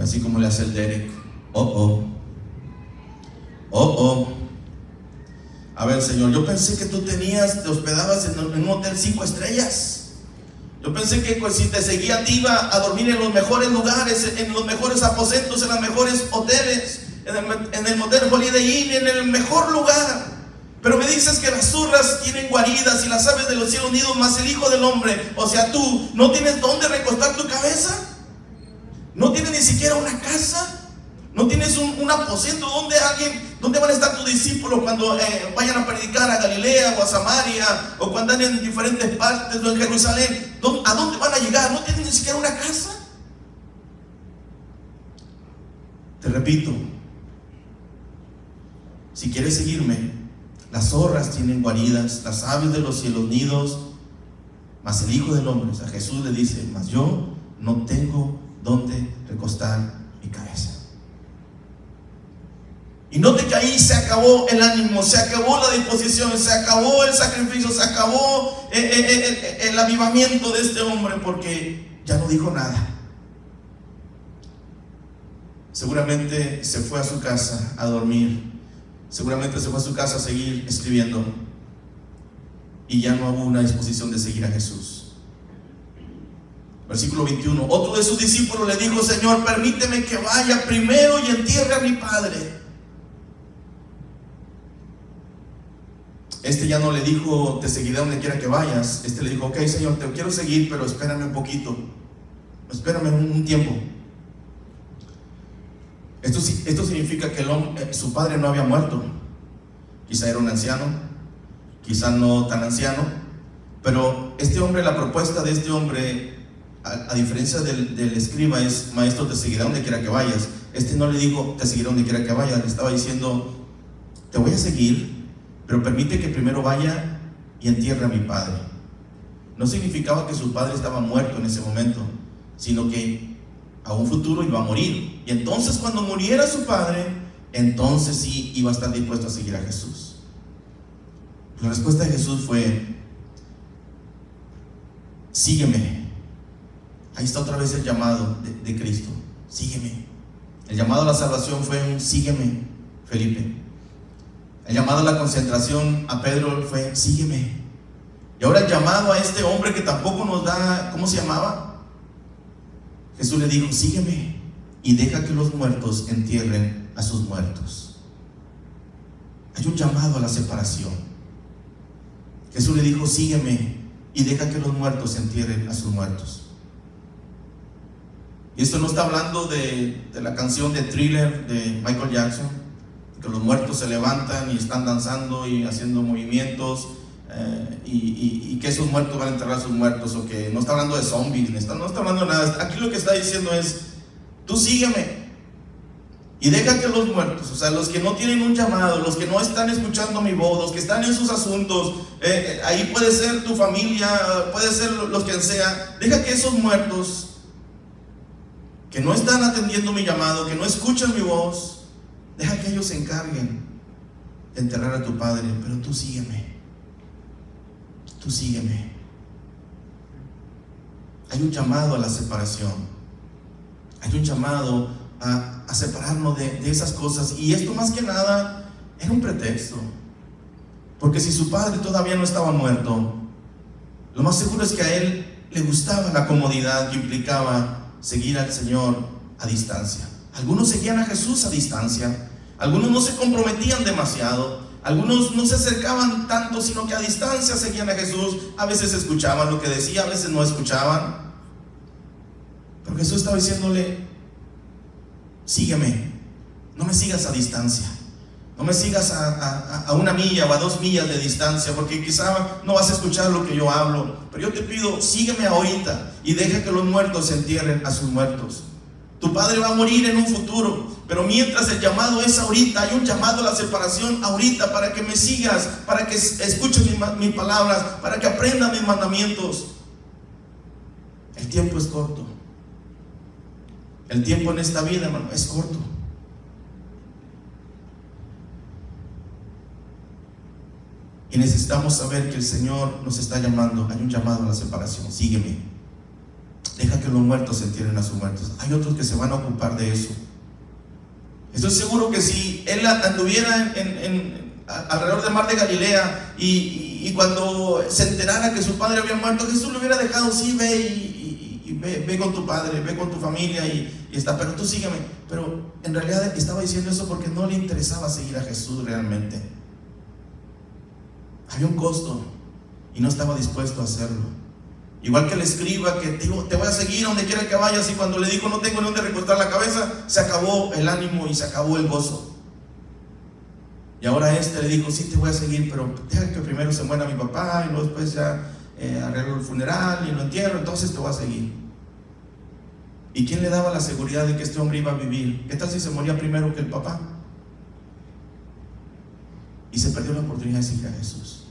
así como le hace el Derek. Oh, oh. Oh, oh. A ver, Señor, yo pensé que tú tenías, te hospedabas en un hotel cinco estrellas. Yo pensé que pues, si te seguía ti iba a dormir en los mejores lugares, en los mejores aposentos, en los mejores hoteles, en el, en el motel Holiday en el mejor lugar. Pero me dices que las zurras tienen guaridas y las aves de los cielos unidos, más el Hijo del Hombre, o sea, tú, ¿no tienes dónde recostar tu cabeza? No tienes ni siquiera una casa. No tienes un, aposento donde alguien, donde van a estar tus discípulos cuando eh, vayan a predicar a Galilea o a Samaria o cuando anden en diferentes partes o en Jerusalén. ¿A dónde van a llegar? No tienes ni siquiera una casa. Te repito, si quieres seguirme, las zorras tienen guaridas, las aves de los cielos nidos, mas el Hijo del Hombre, sea, Jesús le dice, mas yo no tengo dónde recostar mi cabeza. Y note que ahí se acabó el ánimo, se acabó la disposición, se acabó el sacrificio, se acabó el, eh, eh, eh, el, avivamiento de este hombre porque ya no dijo nada. Seguramente se fue a su casa a dormir, seguramente se fue a su casa a seguir escribiendo y ya no hubo una disposición de seguir a Jesús. Versículo 21. Otro de sus discípulos le dijo, Señor, permíteme que vaya primero y entierre a mi padre. Este ya no le dijo, te seguiré donde quiera que vayas. Este le dijo, ok, Señor, te quiero seguir, pero espérame un poquito. Espérame un, tiempo. Esto, esto significa que eh, su padre no había muerto. Quizá era un anciano, quizá no tan anciano, pero este hombre, la propuesta de este hombre a, diferencia del, escriba, es, maestro, te seguirá donde quiera que vayas. Este no le dijo, te seguirá donde quiera que vayas, le estaba diciendo, te voy a seguir, pero permite que primero vaya y entierre a mi padre. No significaba que su padre estaba muerto en ese momento, sino que a un futuro iba a morir. Y entonces cuando muriera su padre, entonces sí iba a estar dispuesto a seguir a Jesús. La respuesta de Jesús fue, sígueme. Ahí está otra vez el llamado de, Cristo, sígueme. El llamado a la salvación fue un sígueme, Felipe. El llamado a la concentración a Pedro fue sígueme. Y ahora el llamado a este hombre que tampoco nos da, ¿cómo se llamaba? Jesús le dijo, sígueme y deja que los muertos entierren a sus muertos. Hay un llamado a la separación. Jesús le dijo, sígueme y deja que los muertos entierren a sus muertos. Y esto no está hablando de, de la canción de thriller de Michael Jackson, que los muertos se levantan y están danzando y haciendo movimientos eh, y, que esos muertos van a enterrar a sus muertos, o que no está hablando de zombies, no está, hablando de nada. Aquí lo que está diciendo es, tú sígueme y deja que los muertos, o sea, los que no tienen un llamado, los que no están escuchando mi voz, los que están en sus asuntos, eh, eh, ahí puede ser tu familia, puede ser los que sea, deja que esos muertos que no están atendiendo mi llamado, que no escuchan mi voz, deja que ellos se encarguen de enterrar a tu padre, pero tú sígueme tú sígueme. Hay un llamado a la separación. Hay un llamado a, separarnos de, de esas cosas. Y esto más que nada era un pretexto. Porque si su padre todavía no estaba muerto, lo más seguro es que a él le gustaba la comodidad que implicaba seguir al Señor a distancia. Algunos seguían a Jesús a distancia. Algunos no se comprometían demasiado. Algunos no se acercaban tanto, sino que a distancia seguían a Jesús. A veces escuchaban lo que decía, a veces no escuchaban. Pero Jesús estaba diciéndole, sígueme, no me sigas a distancia. No me sigas a, una milla o a dos millas de distancia, porque quizá no vas a escuchar lo que yo hablo. Pero yo te pido, sígueme ahorita y deja que los muertos se entierren a sus muertos. Tu padre va a morir en un futuro, pero mientras el llamado es ahorita, hay un llamado a la separación ahorita para que me sigas, para que escuches mis, palabras, para que aprendas mis mandamientos. El tiempo es corto. El tiempo en esta vida, hermano, es corto. Y necesitamos saber que el Señor nos está llamando. Hay un llamado a la separación. Sígueme. Deja que los muertos se entierren a sus muertos. Hay otros que se van a ocupar de eso. Estoy seguro que si él anduviera alrededor del mar de Galilea y, cuando se enterara que su padre había muerto, Jesús le hubiera dejado, sí, ve y, ve, con tu padre, ve con tu familia y, está, pero tú sígueme. Pero en realidad estaba diciendo eso porque no le interesaba seguir a Jesús realmente. Había un costo y no estaba dispuesto a hacerlo. Igual que el escriba que te, voy a seguir donde quiera que vayas y cuando le dijo no tengo ni donde recostar la cabeza, se acabó el ánimo y se acabó el gozo. Y ahora este le dijo, sí te voy a seguir, pero deja que primero se muera mi papá y luego después ya eh, arreglo el funeral y lo entierro, entonces te voy a seguir. ¿Y quién le daba la seguridad de que este hombre iba a vivir? ¿Qué tal si se moría primero que el papá? Y se perdió la oportunidad de seguir a Jesús.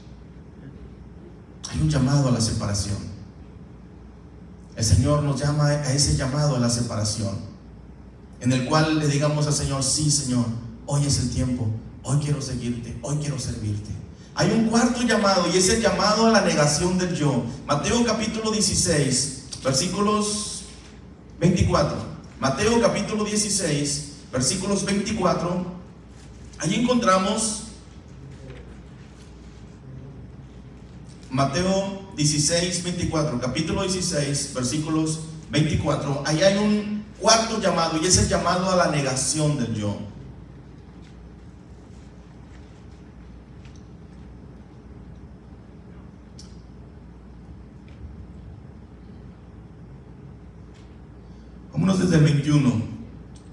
Hay un llamado a la separación. El Señor nos llama a ese llamado a la separación, en el cual le digamos al Señor, sí Señor, hoy es el tiempo, hoy quiero seguirte, hoy quiero servirte. Hay un cuarto llamado y es el llamado a la negación del yo. Mateo capítulo 16, versículos 24. Mateo capítulo 16, versículos 24. Allí encontramos Mateo 16, 24, capítulo 16, versículos 24, ahí hay un cuarto llamado y es el llamado a la negación del yo. Vámonos desde el 21,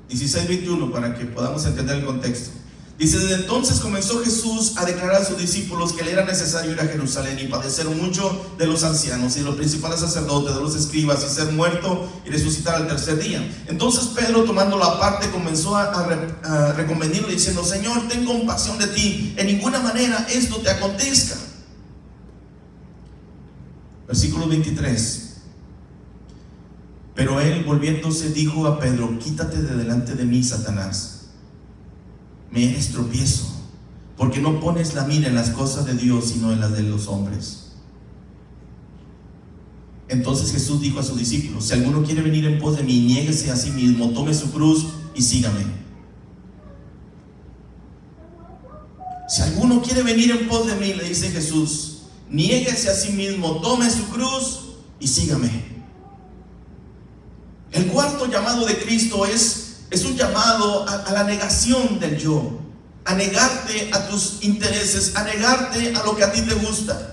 16, 21 para que podamos entender el contexto. Dice, desde entonces comenzó Jesús a declarar a sus discípulos que le era necesario ir a Jerusalén y padecer mucho de los ancianos y de los principales sacerdotes, de los escribas y ser muerto y resucitar al tercer día. Entonces Pedro, tomando la parte, comenzó a, a, diciendo, Señor, ten compasión de ti, en ninguna manera esto te acontezca. Versículo 23. Pero él volviéndose dijo a Pedro, quítate de delante de mí, Satanás me eres tropiezo, porque no pones la mira en las cosas de Dios, sino en las de los hombres. Entonces Jesús dijo a sus discípulos, si alguno quiere venir en pos de mí, niéguese a sí mismo, tome su cruz y sígame. Si alguno quiere venir en pos de mí, le dice Jesús, niéguese a sí mismo, tome su cruz y sígame. El cuarto llamado de Cristo es, es un llamado a, la negación del yo, a negarte a tus intereses, a negarte a lo que a ti te gusta.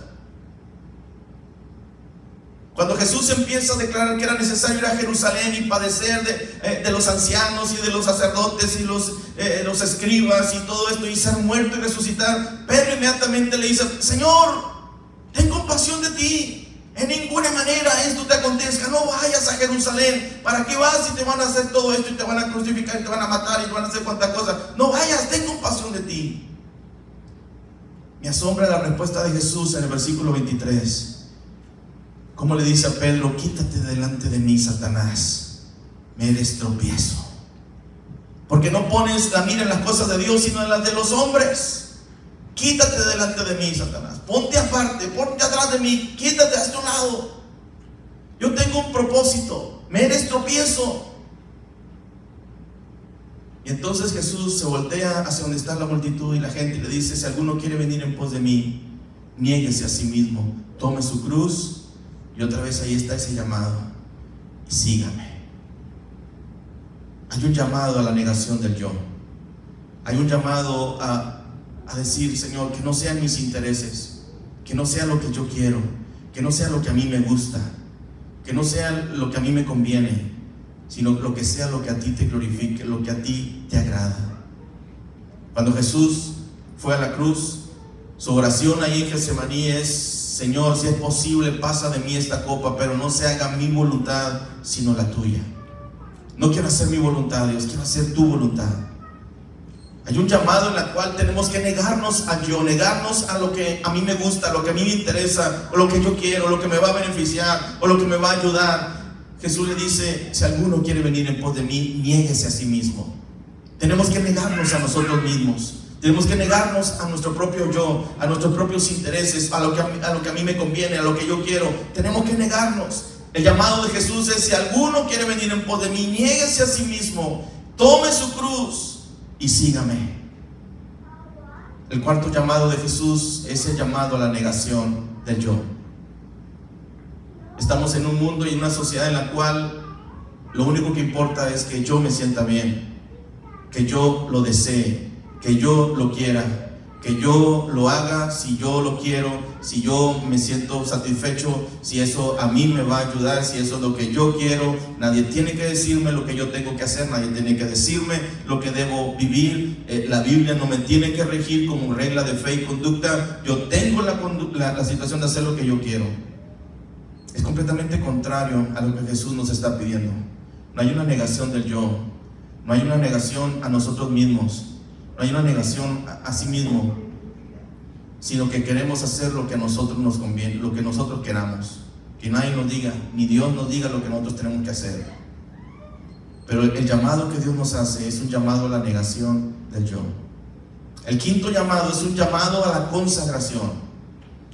Cuando Jesús empieza a declarar que era necesario ir a Jerusalén y padecer de, eh, los ancianos y de los sacerdotes y los, eh, los escribas y todo esto y ser muerto y resucitar, Pedro inmediatamente le dice, Señor, ten compasión de ti. En ninguna manera esto te acontezca. No vayas a Jerusalén. ¿Para qué vas si te van a hacer todo esto y te van a crucificar y te van a matar y te van a hacer cuantas cosas? No vayas, ten compasión de ti. Me asombra la respuesta de Jesús en el versículo 23. Como le dice a Pedro, quítate delante de mí, Satanás, me eres tropiezo. Porque no pones la mira en las cosas de Dios, sino en las de los hombres. Quítate delante de mí, Satanás. Ponte aparte, ponte atrás de mí, quítate a este lado. Yo tengo un propósito, me eres tropiezo. Y entonces Jesús se voltea hacia donde está la multitud y la gente y le dice, si alguno quiere venir en pos de mí, niéguese a sí mismo, tome su cruz y otra vez ahí está ese llamado. sígame. Hay un llamado a la negación del yo. Hay un llamado a, a decir, Señor, que no sean mis intereses, que no sea lo que yo quiero, que no sea lo que a mí me gusta, que no sea lo que a mí me conviene, sino lo que sea lo que a ti te glorifique, lo que a ti te agrada. Cuando Jesús fue a la cruz, su oración ahí en Getsemaní es Señor, si es posible, pasa de mí esta copa, pero no se haga mi voluntad, sino la tuya. No quiero hacer mi voluntad, Dios, quiero hacer tu voluntad. Hay un llamado en el cual tenemos que negarnos a yo, negarnos a lo que a mí me gusta, lo que a mí me interesa, o lo que yo quiero, lo que me va a beneficiar, o lo que me va a ayudar. Jesús le dice, si alguno quiere venir en pos de mí, niéguese a sí mismo. Tenemos que negarnos a nosotros mismos. Tenemos que negarnos a nuestro propio yo, a nuestros propios intereses, a lo, que a, mí, a lo que a mí me conviene, a lo que yo quiero. Tenemos que negarnos. El llamado de Jesús es, si alguno quiere venir en pos de mí, niéguese a sí mismo, tome su cruz y sígame. El cuarto llamado de Jesús es el llamado a la negación del yo. Estamos en un mundo y en una sociedad en la cual lo único que importa es que yo me sienta bien, que yo lo desee, que yo lo quiera, que yo lo haga si yo lo quiero, si yo me siento satisfecho, si eso a mí me va a ayudar, si eso es lo que yo quiero. Nadie tiene que decirme lo que yo tengo que hacer, nadie tiene que decirme lo que debo vivir. Eh, la Biblia no me tiene que regir como regla de fe y conducta. Yo tengo la, la, la situación de hacer lo que yo quiero. Es completamente contrario a lo que Jesús nos está pidiendo. No hay una negación del yo, no hay una negación a nosotros mismos no hay una negación a, sí mismo, sino que queremos hacer lo que a nosotros nos conviene, lo que nosotros queramos. Que nadie nos diga, ni Dios nos diga lo que nosotros tenemos que hacer. Pero el llamado que Dios nos hace es un llamado a la negación del yo. El quinto llamado es un llamado a la consagración.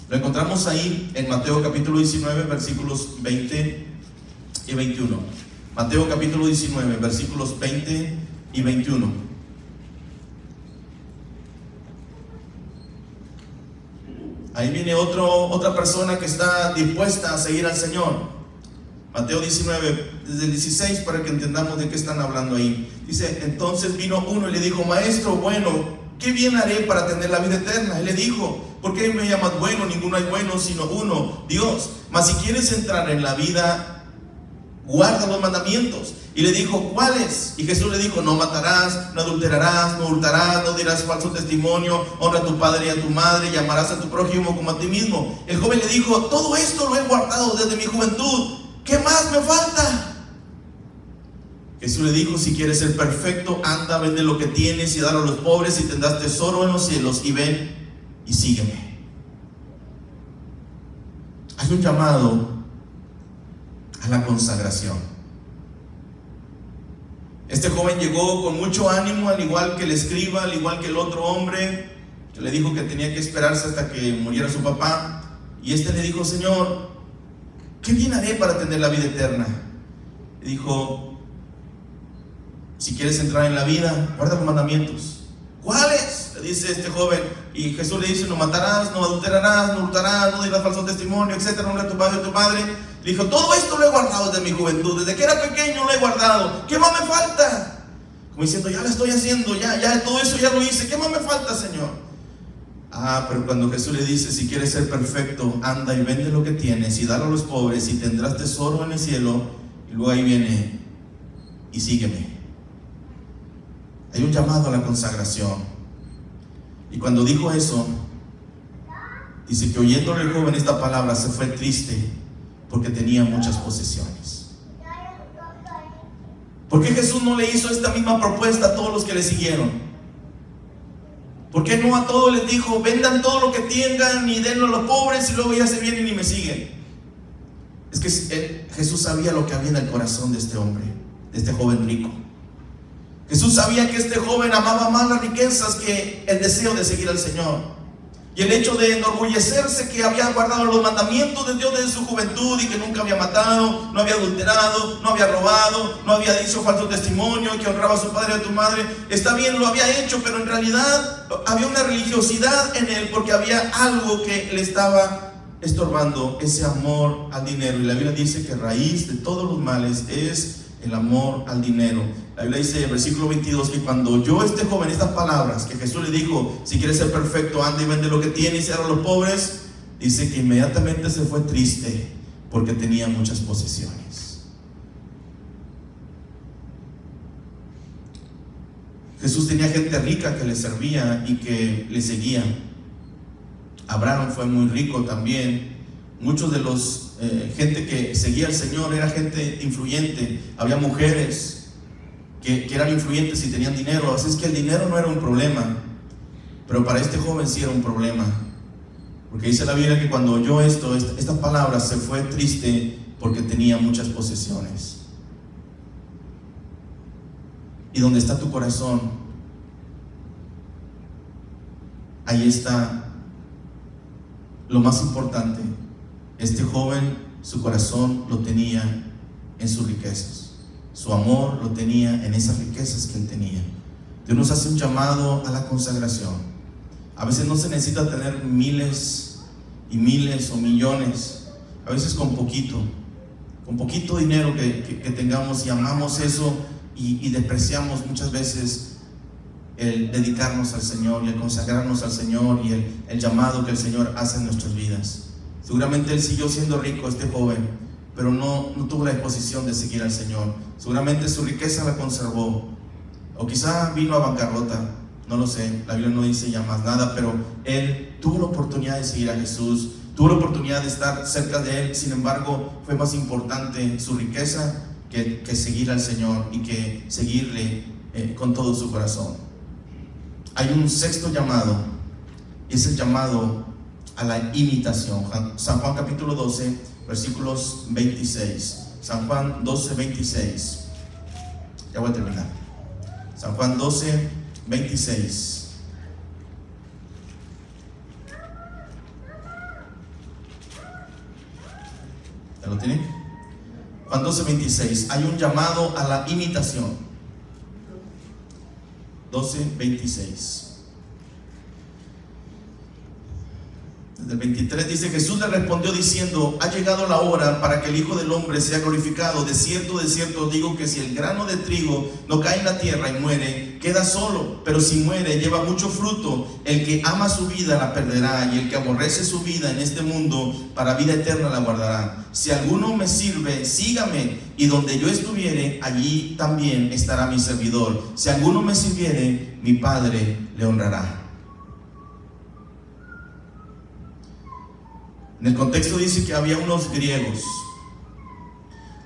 Lo encontramos ahí en Mateo capítulo 19, versículos 20 y 21. Mateo capítulo 19, versículos 20 y 21. Ahí viene otro, otra persona que está dispuesta a seguir al Señor. Mateo 19, desde el 16, para que entendamos de qué están hablando ahí. Dice, entonces vino uno y le dijo, maestro, bueno, ¿qué bien haré para tener la vida eterna? Él le dijo, ¿por qué me llamas bueno? Ninguno hay bueno sino uno, Dios. Mas si quieres entrar en la vida guarda los mandamientos. Y le dijo, ¿cuáles? Y Jesús le dijo, no matarás, no adulterarás, no hurtarás, no dirás falso testimonio, honra a tu padre y a tu madre, llamarás a tu prójimo como a ti mismo. El joven le dijo, todo esto lo he guardado desde mi juventud, ¿qué más me falta? Jesús le dijo, si quieres ser perfecto, anda, vende lo que tienes y dalo a los pobres y tendrás tesoro en los cielos y ven y sígueme. Hay un llamado a la consagración. Este joven llegó con mucho ánimo, al igual que el escriba, al igual que el otro hombre, que le dijo que tenía que esperarse hasta que muriera su papá. Y este le dijo, Señor, ¿qué bien haré para tener la vida eterna? Le dijo, si quieres entrar en la vida, guarda los mandamientos. ¿Cuáles? Le dice este joven. Y Jesús le dice, no matarás, no adulterarás, no hurtarás, no dirás falso testimonio, etcétera, no a tu padre y tu madre. Dijo, todo esto lo he guardado desde mi juventud, desde que era pequeño lo he guardado. ¿Qué más me falta? Como diciendo, ya lo estoy haciendo, ya, ya, todo eso ya lo hice. ¿Qué más me falta, Señor? Ah, pero cuando Jesús le dice, si quieres ser perfecto, anda y vende lo que tienes y dalo a los pobres y tendrás tesoro en el cielo. Y luego ahí viene, y sígueme. Hay un llamado a la consagración. Y cuando dijo eso, dice que oyéndole el joven esta palabra se fue triste porque tenía muchas posesiones. ¿Por qué Jesús no le hizo esta misma propuesta a todos los que le siguieron? ¿Por qué no a todos les dijo, vendan todo lo que tengan y denlo a los pobres y luego ya se vienen y me siguen? Es que Jesús sabía lo que había en el corazón de este hombre, de este joven rico. Jesús sabía que este joven amaba más las riquezas que el deseo de seguir al Señor. Y el hecho de enorgullecerse que había guardado los mandamientos de Dios desde su juventud y que nunca había matado, no había adulterado, no había robado, no había dicho falso testimonio, que honraba a su padre y a tu madre. Está bien, lo había hecho, pero en realidad había una religiosidad en él porque había algo que le estaba estorbando, ese amor al dinero. Y la Biblia dice que raíz de todos los males es el amor al dinero. La Biblia dice el versículo 22 que cuando yo este joven, estas palabras que Jesús le dijo, si quieres ser perfecto, anda y vende lo que tiene y a los pobres, dice que inmediatamente se fue triste porque tenía muchas posesiones. Jesús tenía gente rica que le servía y que le seguía. Abraham fue muy rico también. Muchos de los eh, gente que seguía al Señor, era gente influyente, había mujeres que, eran influyentes y tenían dinero, así es que el dinero no era un problema, pero para este joven sí era un problema, porque dice la Biblia que cuando oyó esto, esta, esta palabra se fue triste porque tenía muchas posesiones. Y donde está tu corazón, ahí está lo más importante, este joven, su corazón lo tenía en sus riquezas. Su amor lo tenía en esas riquezas que él tenía. Dios nos hace un llamado a la consagración. A veces no se necesita tener miles y miles o millones. A veces con poquito. Con poquito dinero que, tengamos y amamos eso y, despreciamos muchas veces el dedicarnos al Señor y el consagrarnos al Señor y el, el llamado que el Señor hace en nuestras vidas. Seguramente él siguió siendo rico, este joven, pero no, no tuvo la disposición de seguir al Señor. Seguramente su riqueza la conservó. O quizá vino a bancarrota, no lo sé, la Biblia no dice ya más nada, pero él tuvo la oportunidad de seguir a Jesús, tuvo la oportunidad de estar cerca de él, sin embargo fue más importante su riqueza que, que seguir al Señor y que seguirle eh, con todo su corazón. Hay un sexto llamado, y es el llamado a la imitación. San Juan capítulo 12, versículos 26. San Juan 12, 26. Ya voy a terminar. San Juan 12, 26. ¿Ya lo tienen? Juan 12, 26. Hay un llamado a la imitación. 12, 26. Desde el 23 dice, Jesús le respondió diciendo, ha llegado la hora para que el Hijo del Hombre sea glorificado. De cierto, de cierto digo que si el grano de trigo no cae en la tierra y muere, queda solo. Pero si muere, lleva mucho fruto. El que ama su vida la perderá y el que aborrece su vida en este mundo, para vida eterna la guardará. Si alguno me sirve, sígame. Y donde yo estuviere, allí también estará mi servidor. Si alguno me sirviere, mi Padre le honrará. En el contexto dice que había unos griegos.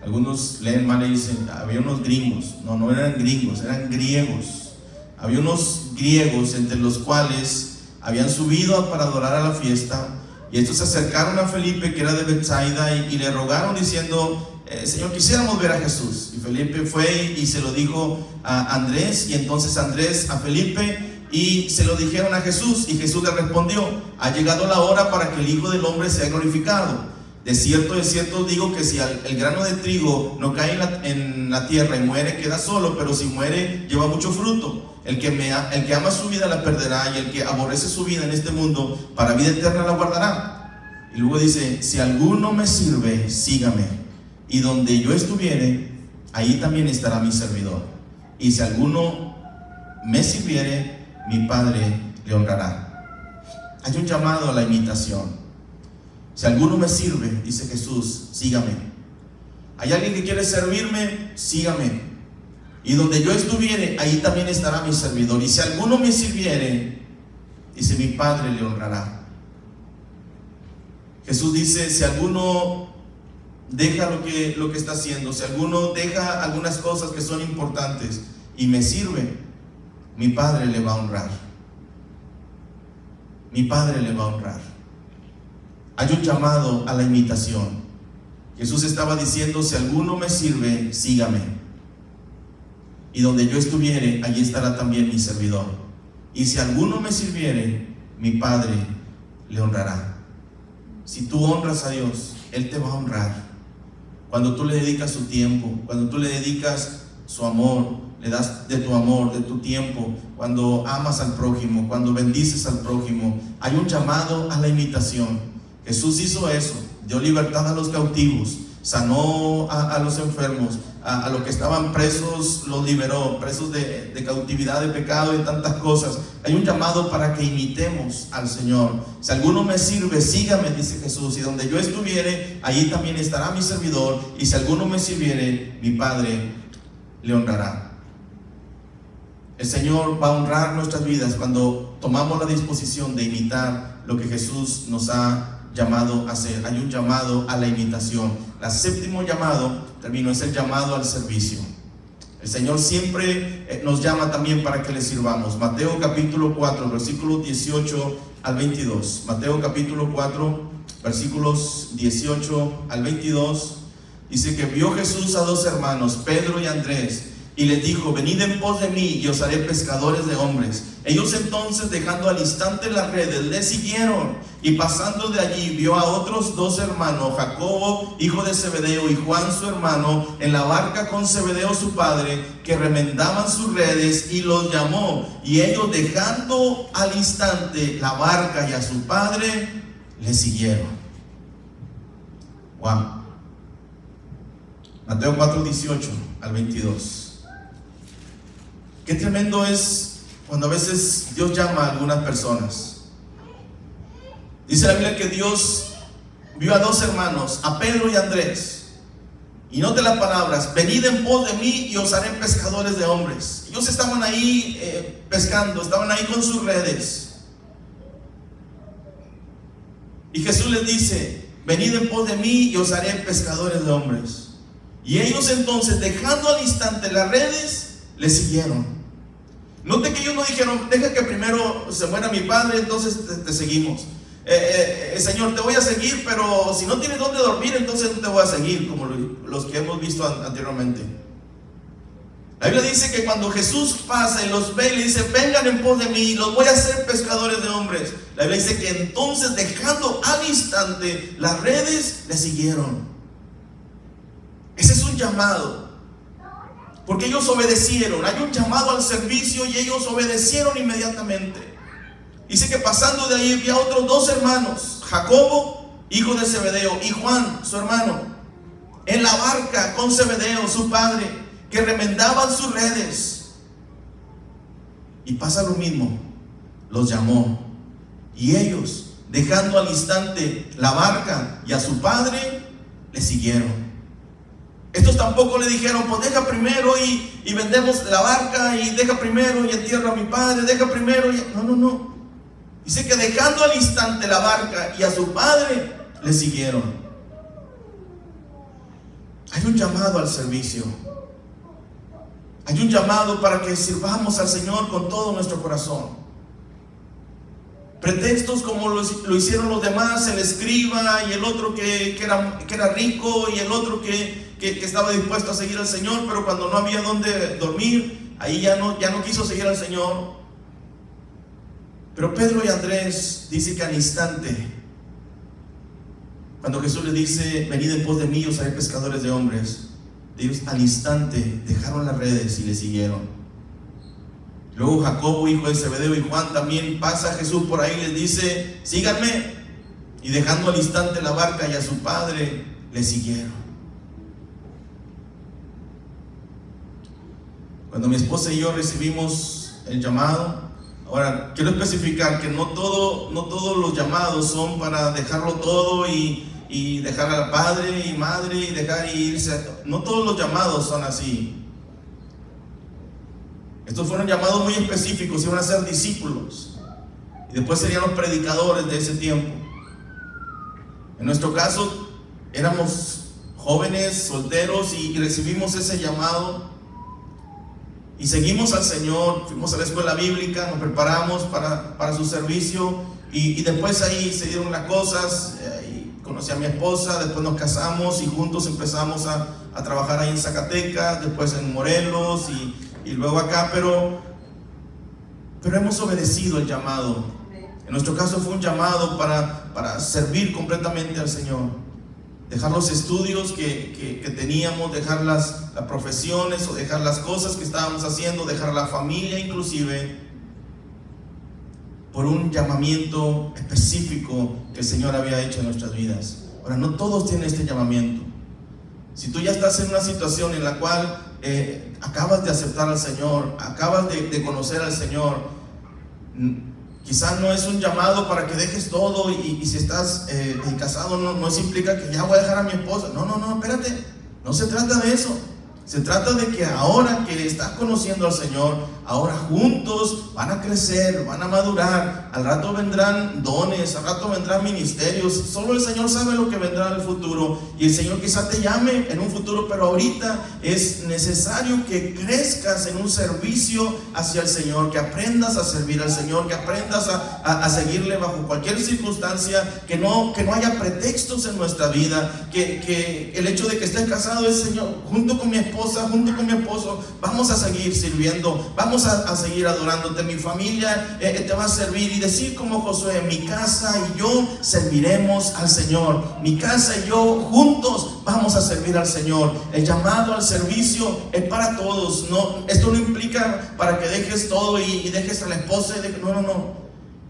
Algunos leen mal y dicen, había unos gringos. No, no eran gringos, eran griegos. Había unos griegos entre los cuales habían subido para adorar a la fiesta. Y estos se acercaron a Felipe, que era de Bethsaida, y, le rogaron diciendo, eh, Señor, quisiéramos ver a Jesús. Y Felipe fue y se lo dijo a Andrés, y entonces Andrés a Felipe, y se lo dijeron a Jesús y Jesús le respondió, ha llegado la hora para que el Hijo del Hombre sea glorificado. De cierto, de cierto digo que si el grano de trigo no cae en la, tierra y muere, queda solo, pero si muere, lleva mucho fruto. El que, me, el que ama su vida la perderá y el que aborrece su vida en este mundo, para vida eterna la guardará. Y luego dice, si alguno me sirve, sígame. Y donde yo estuviere, ahí también estará mi servidor. Y si alguno me sirviere, mi Padre le honrará. Hay un llamado a la imitación. Si alguno me sirve, dice Jesús, sígame. Hay alguien que quiere servirme, sígame. Y donde yo estuviere, ahí también estará mi servidor. Y si alguno me sirviere, dice mi Padre le honrará. Jesús dice, si alguno deja lo que, lo que está haciendo, si alguno deja algunas cosas que son importantes y me sirve, mi Padre le va a honrar. Mi Padre le va a honrar. Hay un llamado a la imitación. Jesús estaba diciendo, si alguno me sirve, sígame. Y donde yo estuviere, allí estará también mi servidor. Y si alguno me sirviere, mi Padre le honrará. Si tú honras a Dios, Él te va a honrar. Cuando tú le dedicas su tiempo, cuando tú le dedicas su amor, le das de tu amor, de tu tiempo, cuando amas al prójimo, cuando bendices al prójimo, hay un llamado a la imitación. Jesús hizo eso, dio libertad a los cautivos, sanó a, los enfermos, a, los que estaban presos los liberó, presos de, cautividad, de pecado y tantas cosas. Hay un llamado para que imitemos al Señor. Si alguno me sirve, sígame, dice Jesús, y donde yo estuviere, allí también estará mi servidor, y si alguno me sirviere, mi Padre le honrará. El Señor va a honrar nuestras vidas cuando tomamos la disposición de imitar lo que Jesús nos ha llamado a hacer, hay un llamado a la imitación. La séptimo llamado, termino, es el llamado al servicio. El Señor siempre eh, nos llama también para que le sirvamos. Mateo capítulo 4, versículos 18 al 22. Mateo capítulo 4, versículos 18 al 22. Dice que vio Jesús a dos hermanos, Pedro y Andrés y les dijo, venid en pos de mí y os haré pescadores de hombres. Ellos entonces, dejando al instante las redes, le siguieron. Y pasando de allí, vio a otros dos hermanos, Jacobo, hijo de Zebedeo, y Juan, su hermano, en la barca con Zebedeo, su padre, que remendaban sus redes, y los llamó. Y ellos, dejando al instante la barca y a su padre, le siguieron. Juan. Mateo 4, 18 al 22. Qué tremendo es cuando a veces Dios llama a algunas personas. Dice la Biblia que Dios vio a dos hermanos, a Pedro y a Andrés. Y note las palabras, venid en pos de mí y os haré pescadores de hombres. Ellos estaban ahí eh, pescando, estaban ahí con sus redes. Y Jesús les dice, venid en pos de mí y os haré pescadores de hombres. Y ellos entonces, dejando al instante las redes, le siguieron. Note que ellos no dijeron, deja que primero se muera mi padre, entonces te, seguimos. Eh, eh, eh, Señor, te voy a seguir, pero si no tienes dónde dormir, entonces no te voy a seguir, como los que hemos visto anteriormente. La Biblia dice que cuando Jesús pasa y los ve, le dice, vengan en pos de mí, los voy a hacer pescadores de hombres. La Biblia dice que entonces, dejando al instante las redes, le siguieron. Ese es un llamado. Porque ellos obedecieron. Hay un llamado al servicio y ellos obedecieron inmediatamente. Dice que pasando de ahí había otros dos hermanos, Jacobo, hijo de Zebedeo, y Juan, su hermano, en la barca con Zebedeo, su padre, que remendaban sus redes. Y pasa lo mismo, los llamó. Y ellos, dejando al instante la barca y a su padre, le siguieron. Estos tampoco le dijeron, pues deja primero y, vendemos la barca y deja primero y entierra a mi padre, deja primero y... No, no, no. Dice que dejando al instante la barca y a su padre, le siguieron. Hay un llamado al servicio. Hay un llamado para que sirvamos al Señor con todo nuestro corazón. Pretextos como lo, hicieron los demás, el escriba y el otro que, era, que era rico y el otro que, que, estaba dispuesto a seguir al Señor, pero cuando no había donde dormir, ahí ya no, ya no quiso seguir al Señor. Pero Pedro y Andrés dice que al instante, cuando Jesús les dice, venid en pos de mí, os haré pescadores de hombres, ellos al instante dejaron las redes y le siguieron. Luego Jacobo, hijo de Zebedeo, y Juan también pasa Jesús por ahí y les dice, síganme. Y dejando al instante la barca y a su padre, le siguieron. Cuando mi esposa y yo recibimos el llamado, ahora quiero especificar que no, todo, no todos los llamados son para dejarlo todo y, y dejar al padre y madre y dejar irse. No todos los llamados son así. Estos fueron llamados muy específicos, iban a ser discípulos. Y después serían los predicadores de ese tiempo. En nuestro caso, éramos jóvenes, solteros y recibimos ese llamado. Y seguimos al Señor, fuimos a la escuela bíblica, nos preparamos para, para su servicio y, y, después ahí se dieron las cosas. Eh, conocí a mi esposa, después nos casamos y juntos empezamos a, a trabajar ahí en Zacatecas, después en Morelos y, y luego acá, pero, pero hemos obedecido el llamado. En nuestro caso fue un llamado para, para servir completamente al Señor. Dejar los estudios que, que, teníamos, dejar las, las profesiones o dejar las cosas que estábamos haciendo, dejar la familia inclusive, por un llamamiento específico que el Señor había hecho en nuestras vidas. Ahora, no todos tienen este llamamiento. Si tú ya estás en una situación en la cual eh, acabas de aceptar al Señor, acabas de, de conocer al Señor, quizás no es un llamado para que dejes todo y, si estás eh, casado no, no eso implica que ya voy a dejar a mi esposa. No, no, no, espérate, no se trata de eso. Se trata de que ahora que estás conociendo al Señor, ahora juntos van a crecer, van a madurar. Al rato vendrán dones, al rato vendrán ministerios. Solo el Señor sabe lo que vendrá en el futuro. Y el Señor quizá te llame en un futuro, pero ahorita es necesario que crezcas en un servicio hacia el Señor, que aprendas a servir al Señor, que aprendas a, a, seguirle bajo cualquier circunstancia, que no, que no haya pretextos en nuestra vida, que, que el hecho de que estés casado es Señor, junto con mi esposa, junto con mi esposo, vamos a seguir sirviendo, a, a seguir adorándote, mi familia eh, te va a servir y decir como Josué, mi casa y yo serviremos al Señor, mi casa y yo juntos vamos a servir al Señor. El llamado al servicio es para todos, no, esto no implica para que dejes todo y, y dejes a la esposa, y no, no, no.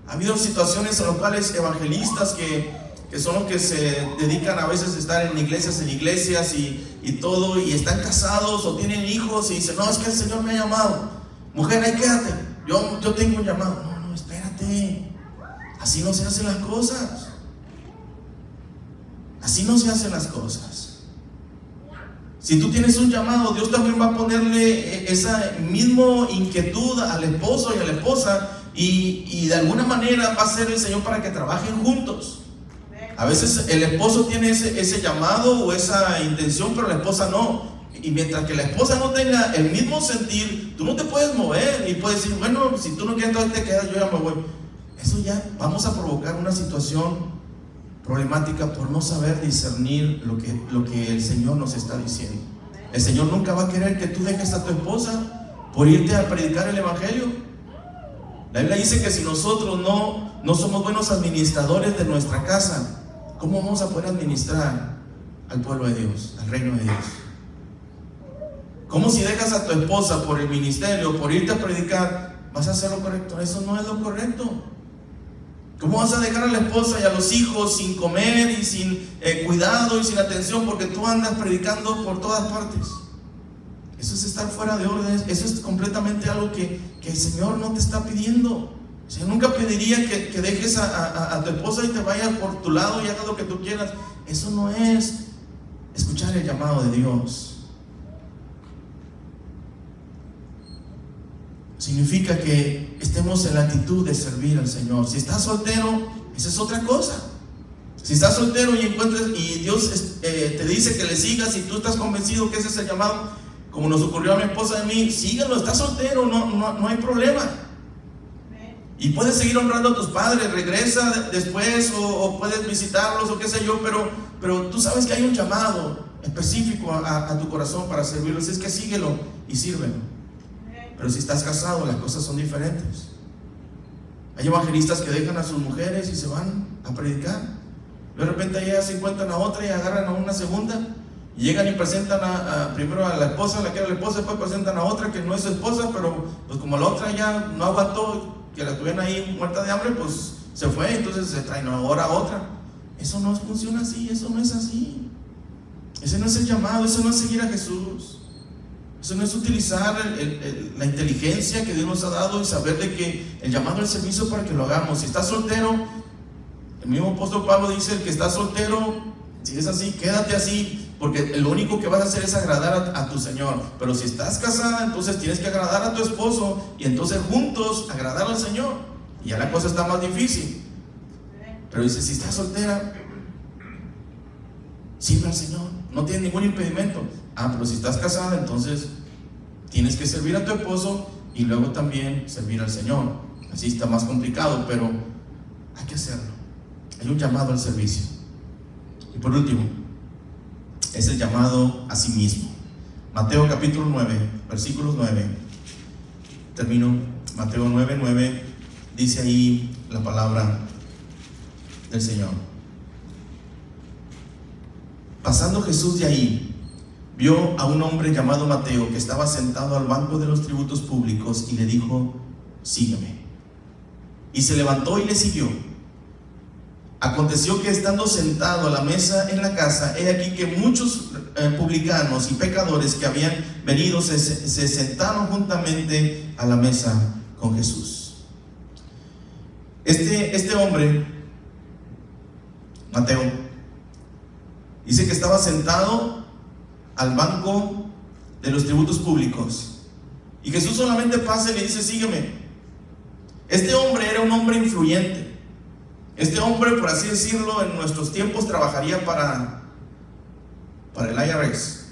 Ha habido situaciones en las cuales evangelistas que que son los que se dedican a veces a estar en iglesias, en iglesias y, y, todo, y están casados o tienen hijos y dicen, no, es que el Señor me ha llamado. Mujer, ahí quédate, yo, yo tengo un llamado. No, no, espérate. Así no se hacen las cosas. Así no se hacen las cosas. Si tú tienes un llamado, Dios también va a ponerle esa misma inquietud al esposo y a la esposa y, y de alguna manera va a ser el Señor para que trabajen juntos. A veces el esposo tiene ese, ese, llamado o esa intención, pero la esposa no. Y mientras que la esposa no tenga el mismo sentir, tú no te puedes mover y puedes decir, bueno, si tú no quieres, entonces te quedas, yo ya me voy. Eso ya vamos a provocar una situación problemática por no saber discernir lo que, lo que el Señor nos está diciendo. El Señor nunca va a querer que tú dejes a tu esposa por irte a predicar el Evangelio. La Biblia dice que si nosotros no, no somos buenos administradores de nuestra casa, ¿cómo vamos a poder administrar al pueblo de Dios, al reino de Dios? ¿Cómo si dejas a tu esposa por el ministerio, por irte a predicar, vas a hacer lo correcto? Eso no es lo correcto. ¿Cómo vas a dejar a la esposa y a los hijos sin comer y sin eh, cuidado y sin atención porque tú andas predicando por todas partes? Eso es estar fuera de orden, eso es completamente algo que, el Señor no te está pidiendo. O sea, nunca pediría que, dejes a, a, a, tu esposa y te vayas por tu lado y hagas lo que tú quieras. Eso no es escuchar el llamado de Dios. Significa que estemos en la actitud de servir al Señor. Si estás soltero, esa es otra cosa. Si estás soltero y encuentras y Dios eh, te dice que le sigas y tú estás convencido que ese es el llamado, como nos ocurrió a mi esposa y a mí, síguelo, estás soltero, no, no, no hay problema. Y puedes seguir honrando a tus padres, regresa después o, puedes visitarlos o qué sé yo, pero, pero tú sabes que hay un llamado específico a, a tu corazón para servirlos. Es que síguelo y sírvelo. Pero si estás casado, las cosas son diferentes. Hay evangelistas que dejan a sus mujeres y se van a predicar. De repente ya se encuentran a otra y agarran a una segunda. Y llegan y presentan a, primero a la esposa, la que era la esposa, después presentan a otra que no es su esposa, pero pues como la otra ya no aguantó, que la tuvieron ahí muerta de hambre, pues se fue, entonces se traen ahora a otra. Eso no funciona así, eso no es así. Ese no es el llamado, eso no es seguir a Jesús. Eso no es utilizar la inteligencia que Dios nos ha dado y saber de que el llamado al servicio para que lo hagamos. Si estás soltero, el mismo apóstol Pablo dice, el que está soltero, si es así, quédate así, porque lo único que vas a hacer es agradar a, a, tu Señor. Pero si estás casada, entonces tienes que agradar a tu esposo y entonces juntos agradar al Señor. Y ya la cosa está más difícil. Pero dice, si estás soltera, sirve al Señor, no tiene ningún impedimento. Ah, pero si estás casada, entonces tienes que servir a tu esposo y luego también servir al Señor. Así está más complicado, pero hay que hacerlo. Hay un llamado al servicio. Y por último, es el llamado a sí mismo. Mateo capítulo 9, versículos 9. Termino. Mateo 9, 9. Dice ahí la palabra del Señor. Pasando Jesús de ahí, vio a un hombre llamado Mateo que estaba sentado al banco de los tributos públicos y le dijo, sígueme. Y se levantó y le siguió. Aconteció que estando sentado a la mesa en la casa, he aquí que muchos eh, publicanos y pecadores que habían venido se, se sentaron juntamente a la mesa con Jesús. Este, este hombre, Mateo, dice que estaba sentado al banco de los tributos públicos. Y Jesús solamente pasa y le dice, sígueme. Este hombre era un hombre influyente. Este hombre, por así decirlo, en nuestros tiempos trabajaría para, para el IRS,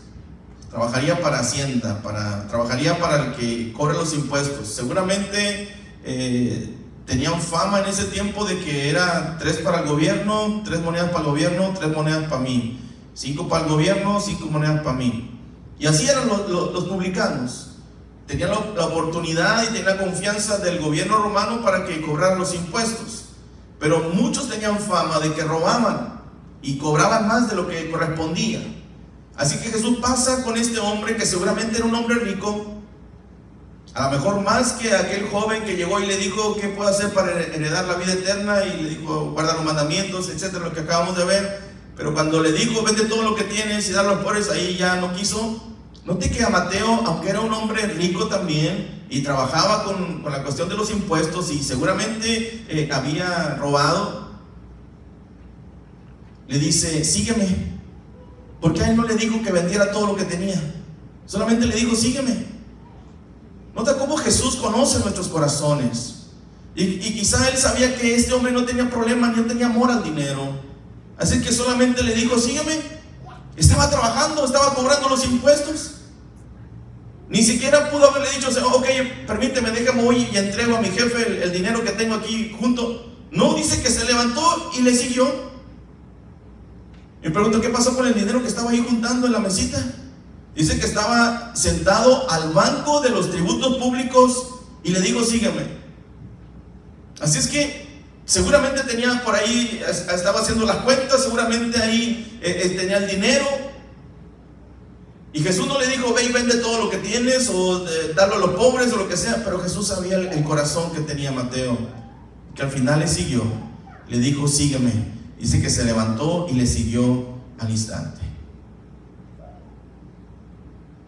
trabajaría para Hacienda, para, trabajaría para el que cobra los impuestos. Seguramente eh, tenían fama en ese tiempo de que era tres para el gobierno, tres monedas para el gobierno, tres monedas para mí. Cinco para el gobierno, cinco monedas para mí. Y así eran los, los, publicanos. Tenían la, oportunidad y tenían la confianza del gobierno romano para que cobraran los impuestos. Pero muchos tenían fama de que robaban y cobraban más de lo que correspondía. Así que Jesús pasa con este hombre que seguramente era un hombre rico, a lo mejor más que aquel joven que llegó y le dijo qué puedo hacer para heredar la vida eterna y le dijo guarda los mandamientos, etcétera, lo que acabamos de ver. Pero cuando le dijo vende todo lo que tienes y da los pobres, ahí ya no quiso. Note que a Mateo, aunque era un hombre rico también y trabajaba con, con la cuestión de los impuestos y seguramente eh, había robado, le dice, sígueme. Porque a él no le dijo que vendiera todo lo que tenía. Solamente le dijo, sígueme. Nota cómo Jesús conoce nuestros corazones. Y, y, quizá él sabía que este hombre no tenía problema, no tenía amor al dinero. Así que solamente le dijo, sígueme. Estaba trabajando, estaba cobrando los impuestos. Ni siquiera pudo haberle dicho, ok, permíteme, déjame hoy y entrego a mi jefe el, dinero que tengo aquí junto. No, dice que se levantó y le siguió. Y pregunto, ¿qué pasó con el dinero que estaba ahí juntando en la mesita? Dice que estaba sentado al banco de los tributos públicos y le dijo, sígueme. Así es que seguramente tenía por ahí, estaba haciendo las cuentas, seguramente ahí eh, eh, tenía el dinero. Y Jesús no le dijo, ve y vende todo lo que tienes o eh, darlo a los pobres o lo que sea, pero Jesús sabía el, el corazón que tenía Mateo, que al final le siguió. Le dijo, sígueme. Dice que se levantó y le siguió al instante.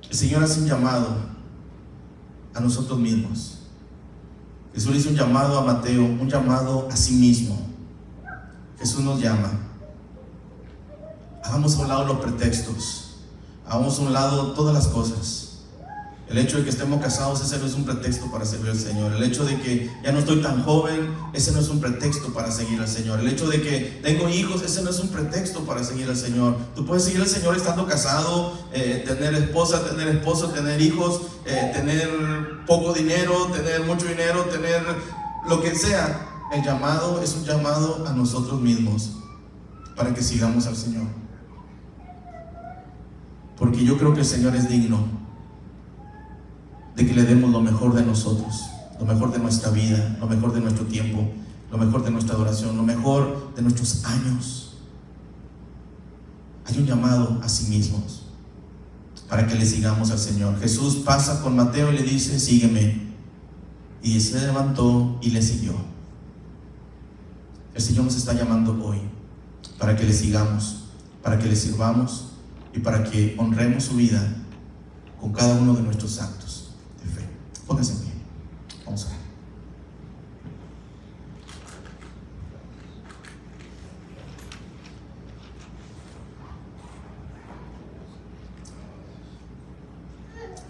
El Señor hace un llamado a nosotros mismos. Jesús le hizo un llamado a Mateo, un llamado a sí mismo. Jesús nos llama. Hagamos a un lado los pretextos. Hagamos a un lado todas las cosas. El hecho de que estemos casados, ese no es un pretexto para servir al Señor. El hecho de que ya no estoy tan joven, ese no es un pretexto para seguir al Señor. El hecho de que tengo hijos, ese no es un pretexto para seguir al Señor. Tú puedes seguir al Señor estando casado, eh, tener esposa, tener esposo, tener hijos, eh, tener poco dinero, tener mucho dinero, tener lo que sea. El llamado es un llamado a nosotros mismos para que sigamos al Señor. Porque yo creo que el Señor es digno de que le demos lo mejor de nosotros. lo mejor de nuestra vida, lo mejor de nuestro tiempo, lo mejor de nuestra adoración, lo mejor de nuestros años. Hay un llamado a sí mismos para que le sigamos al Señor. Jesús pasa con Mateo y le dice, sígueme. Y se levantó y le siguió. El Señor nos está llamando hoy para que le sigamos, para que le sirvamos y para que honremos su vida con cada uno de nuestros actos. Póngase en pie. Vamos a ver.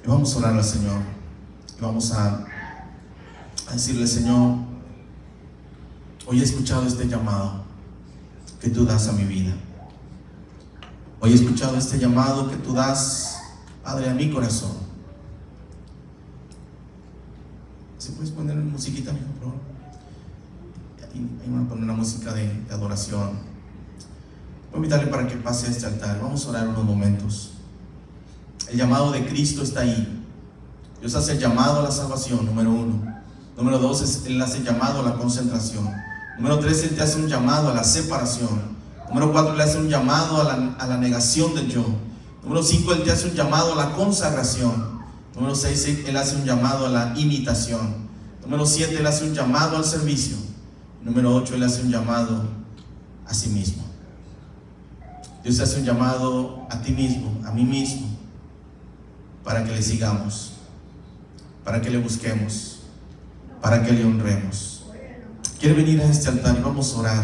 Y vamos a orar al Señor. Y vamos a, a decirle, Señor, hoy he escuchado este llamado que tú das a mi vida. Hoy he escuchado este llamado que tú das, Padre, a mi corazón. ¿Se puedes poner musiquita, por favor? Ahí vamos a poner una música de, de adoración. Voy a invitarle para que pase a este altar. Vamos a orar unos momentos. El llamado de Cristo está ahí. Dios hace el llamado a la salvación, número uno. Número dos, es, Él hace el llamado a la concentración. Número tres, Él te hace un llamado a la separación. Número cuatro, Él hace un llamado a la, a la negación del yo. Número cinco, Él te hace un llamado a la consagración. Número seis, Él hace un llamado a la imitación. Número siete, Él hace un llamado al servicio. Número ocho, Él hace un llamado a sí mismo. Dios hace un llamado a ti mismo, a mí mismo, para que le sigamos, para que le busquemos, para que le honremos. Quiere venir a este altar y vamos a orar.